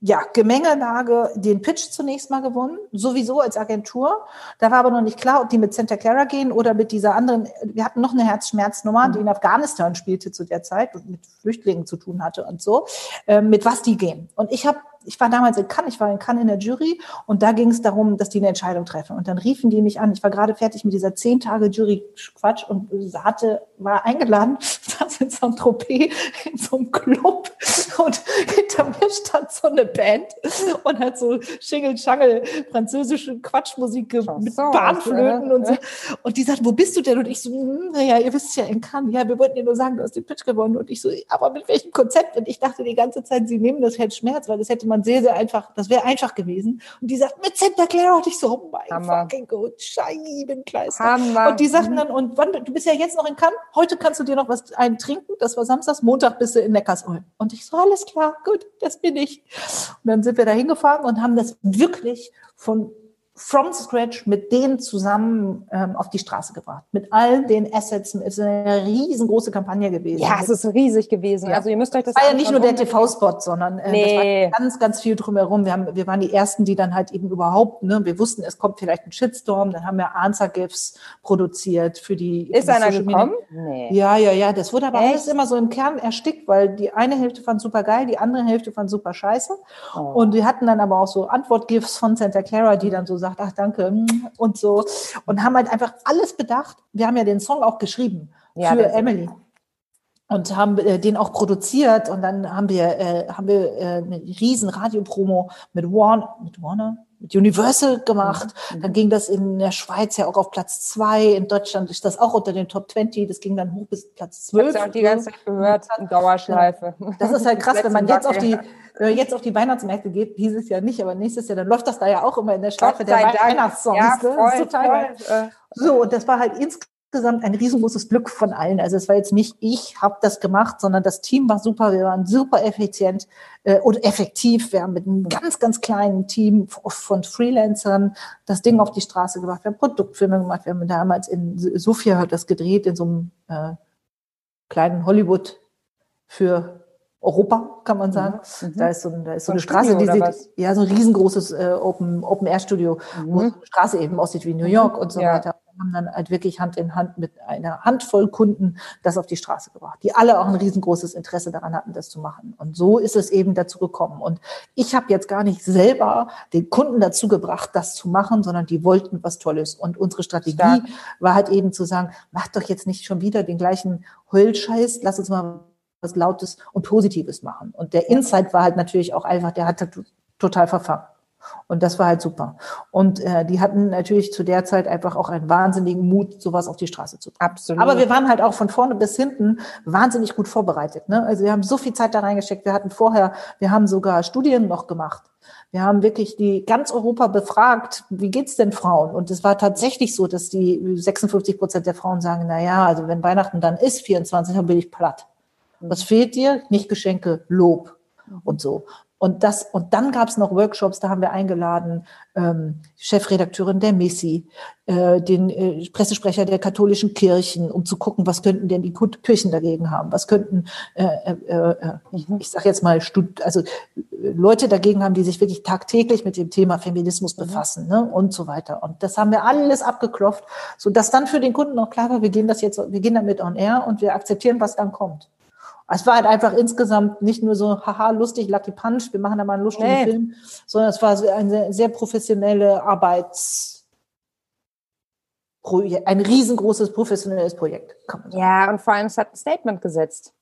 ja, Gemengelage den Pitch zunächst mal gewonnen, sowieso als Agentur. Da war aber noch nicht klar, ob die mit Santa Clara gehen oder mit dieser anderen. Wir hatten noch eine Herzschmerznummer, die in Afghanistan spielte zu der Zeit und mit Flüchtlingen zu tun hatte und so, äh, mit was die gehen. Und ich habe ich war damals in Cannes, ich war in Cannes in der Jury und da ging es darum, dass die eine Entscheidung treffen. Und dann riefen die mich an. Ich war gerade fertig mit dieser zehn Tage Jury-Quatsch und hatte, war eingeladen, saß in Saint-Tropez in so einem Club und hinter mir stand so eine Band und hat so Schingel-Schangel französische Quatschmusik mit Bahnflöten und so. Und die sagt, wo bist du denn? Und ich so, hm, naja, ihr wisst ja in Cannes. Ja, wir wollten dir nur sagen, du hast den Pitch gewonnen. Und ich so, aber mit welchem Konzept? Und ich dachte die ganze Zeit, sie nehmen das Herz Schmerz, weil das hätte man sehr, sehr einfach, das wäre einfach gewesen. Und die sagt, mit Santa Clara und ich so, oh mein Hammer. fucking Gott, Scheibenkleister. Hammer. Und die sagten dann, und wann, du bist ja jetzt noch in Cannes, heute kannst du dir noch was eintrinken, das war Samstags, Montag bist du in Neckarsulm. Und ich so, alles klar, gut, das bin ich. Und dann sind wir da hingefahren und haben das wirklich von from scratch mit denen zusammen ähm, auf die Straße gebracht. Mit all den Assets. Es ist eine riesengroße Kampagne gewesen. Ja, es ist riesig gewesen. Ja. Also ihr müsst euch das war ja nicht nur der TV-Spot, sondern äh, nee. das war ganz, ganz viel drumherum. Wir, haben, wir waren die Ersten, die dann halt eben überhaupt, ne, wir wussten, es kommt vielleicht ein Shitstorm. Dann haben wir Answer-GIFs produziert für die Ist für einer gekommen? Nee. Ja, ja, ja. Das wurde aber Echt? alles immer so im Kern erstickt, weil die eine Hälfte fand super geil, die andere Hälfte fand super scheiße. Oh. Und wir hatten dann aber auch so Antwort-GIFs von Santa Clara, die dann so sagt, ach danke mm, und so. Und haben halt einfach alles bedacht. Wir haben ja den Song auch geschrieben ja, für Emily und haben äh, den auch produziert und dann haben wir äh, haben wir äh, eine riesen Radiopromo mit Warner mit Warner mit Universal gemacht. Mhm. Dann ging das in der Schweiz ja auch auf Platz zwei. In Deutschland ist das auch unter den Top 20. Das ging dann hoch bis Platz 12. Ich auch die ganze Zeit gehört, Dauerschleife. Das ist halt krass, wenn man jetzt auf die, wenn man jetzt auf die Weihnachtsmärkte geht, dieses Jahr nicht, aber nächstes Jahr, dann läuft das da ja auch immer in der Schleife der Weihnachtssongs. Ja, voll, das ist total voll. So, und das war halt insgesamt insgesamt ein riesengroßes Glück von allen. Also es war jetzt nicht ich habe das gemacht, sondern das Team war super. Wir waren super effizient äh, und effektiv. Wir haben mit einem ganz, ganz kleinen Team von Freelancern das Ding auf die Straße gebracht. Wir haben Produktfilme gemacht. Wir haben damals in Sofia das gedreht, in so einem äh, kleinen Hollywood für Europa, kann man mhm. sagen. Mhm. Da ist so, da ist so, so eine Straße, die sieht, ja, so ein riesengroßes äh, Open, Open Air Studio, mhm. wo so eine Straße eben aussieht wie New York und so ja. weiter haben dann halt wirklich Hand in Hand mit einer Handvoll Kunden das auf die Straße gebracht, die alle auch ein riesengroßes Interesse daran hatten, das zu machen. Und so ist es eben dazu gekommen. Und ich habe jetzt gar nicht selber den Kunden dazu gebracht, das zu machen, sondern die wollten was Tolles. Und unsere Strategie Stark. war halt eben zu sagen, macht doch jetzt nicht schon wieder den gleichen Heulscheiß, lass uns mal was Lautes und Positives machen. Und der Insight war halt natürlich auch einfach, der hat total verfangen. Und das war halt super. Und äh, die hatten natürlich zu der Zeit einfach auch einen wahnsinnigen Mut, sowas auf die Straße zu bringen. Absolut. Aber wir waren halt auch von vorne bis hinten wahnsinnig gut vorbereitet. Ne? Also wir haben so viel Zeit da reingesteckt. Wir hatten vorher, wir haben sogar Studien noch gemacht. Wir haben wirklich die ganz Europa befragt, wie geht's denn Frauen? Und es war tatsächlich so, dass die 56 Prozent der Frauen sagen, na ja, also wenn Weihnachten dann ist, 24, dann bin ich platt. Was fehlt dir? Nicht Geschenke, Lob und so. Und das, und dann gab es noch Workshops, da haben wir eingeladen, ähm, Chefredakteurin der Messi, äh, den äh, Pressesprecher der katholischen Kirchen, um zu gucken, was könnten denn die Kirchen dagegen haben, was könnten, äh, äh, äh ich, ich sage jetzt mal, also Leute dagegen haben, die sich wirklich tagtäglich mit dem Thema Feminismus befassen ne, und so weiter. Und das haben wir alles abgeklopft, so dass dann für den Kunden auch klar war, wir gehen das jetzt, wir gehen damit on air und wir akzeptieren, was dann kommt. Es war halt einfach insgesamt nicht nur so, haha, lustig, Lucky Punch, wir machen da mal einen lustigen nee. Film, sondern es war eine sehr, sehr professionelle Arbeits, ein riesengroßes professionelles Projekt. Ja, und vor allem, es hat ein Statement gesetzt.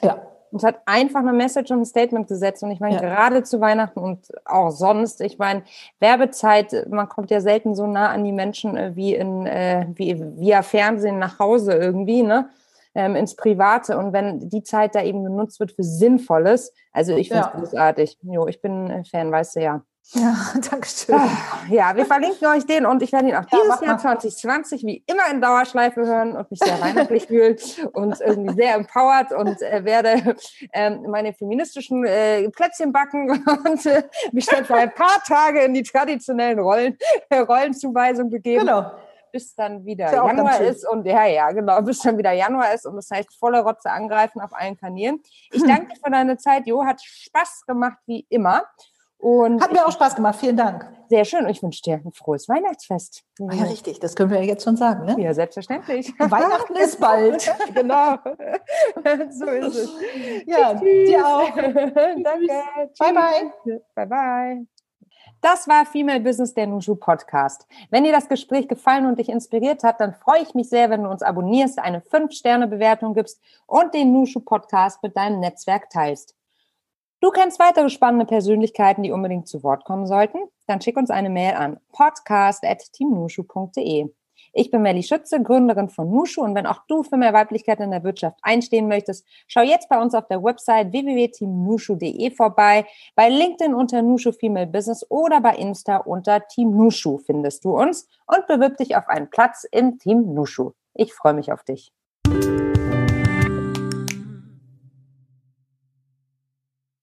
Ja. Es hat einfach eine Message und ein Statement gesetzt. Und ich meine, ja. gerade zu Weihnachten und auch sonst, ich meine, Werbezeit, man kommt ja selten so nah an die Menschen äh, wie in, äh, wie via Fernsehen nach Hause irgendwie, ne? Ähm, ins Private und wenn die Zeit da eben genutzt wird für Sinnvolles, also ich finde es ja. großartig. Jo, ich bin Fan, weißt du ja. Ja, danke schön. Ach, ja, wir verlinken euch den und ich werde ihn auch Ja, dieses Jahr mal. 2020 wie immer in Dauerschleife hören und mich sehr weihnachtlich fühlen und irgendwie sehr empowert und äh, werde ähm, meine feministischen äh, Plätzchen backen und äh, mich dann für ein paar Tage in die traditionellen Rollen, äh, Rollenzuweisung begeben. Genau. Bis dann wieder Ist ja Januar ist und ja, ja, genau, bis dann wieder Januar ist und das heißt volle Rotze angreifen auf allen Kanälen. Ich danke dir für deine Zeit, Jo, hat Spaß gemacht wie immer und Hat mir auch Spaß gemacht. Vielen Dank. sehr schön und ich wünsche dir ein frohes Weihnachtsfest. Ah Ja, richtig. Das können wir ja jetzt schon sagen. Ne? Ja, selbstverständlich. Weihnachten ist bald. genau. so ist es. Ja, Tschüss. dir auch. Danke. Bye, bye. Das war Female Business, der Nushu Podcast. Wenn dir das Gespräch gefallen und dich inspiriert hat, dann freue ich mich sehr, wenn du uns abonnierst, eine 5-Sterne-Bewertung gibst und den Nushu Podcast mit deinem Netzwerk teilst. Du kennst weitere spannende Persönlichkeiten, die unbedingt zu Wort kommen sollten? Dann schick uns eine Mail an podcast.teamnushu.de. Ich bin Melly Schütze, Gründerin von Nushu und wenn auch du für mehr Weiblichkeit in der Wirtschaft einstehen möchtest, schau jetzt bei uns auf der Website www.teamnushu.de vorbei, bei LinkedIn unter Nushu Female Business oder bei Insta unter Team Nushu findest du uns und bewirb dich auf einen Platz im Team Nushu. Ich freue mich auf dich.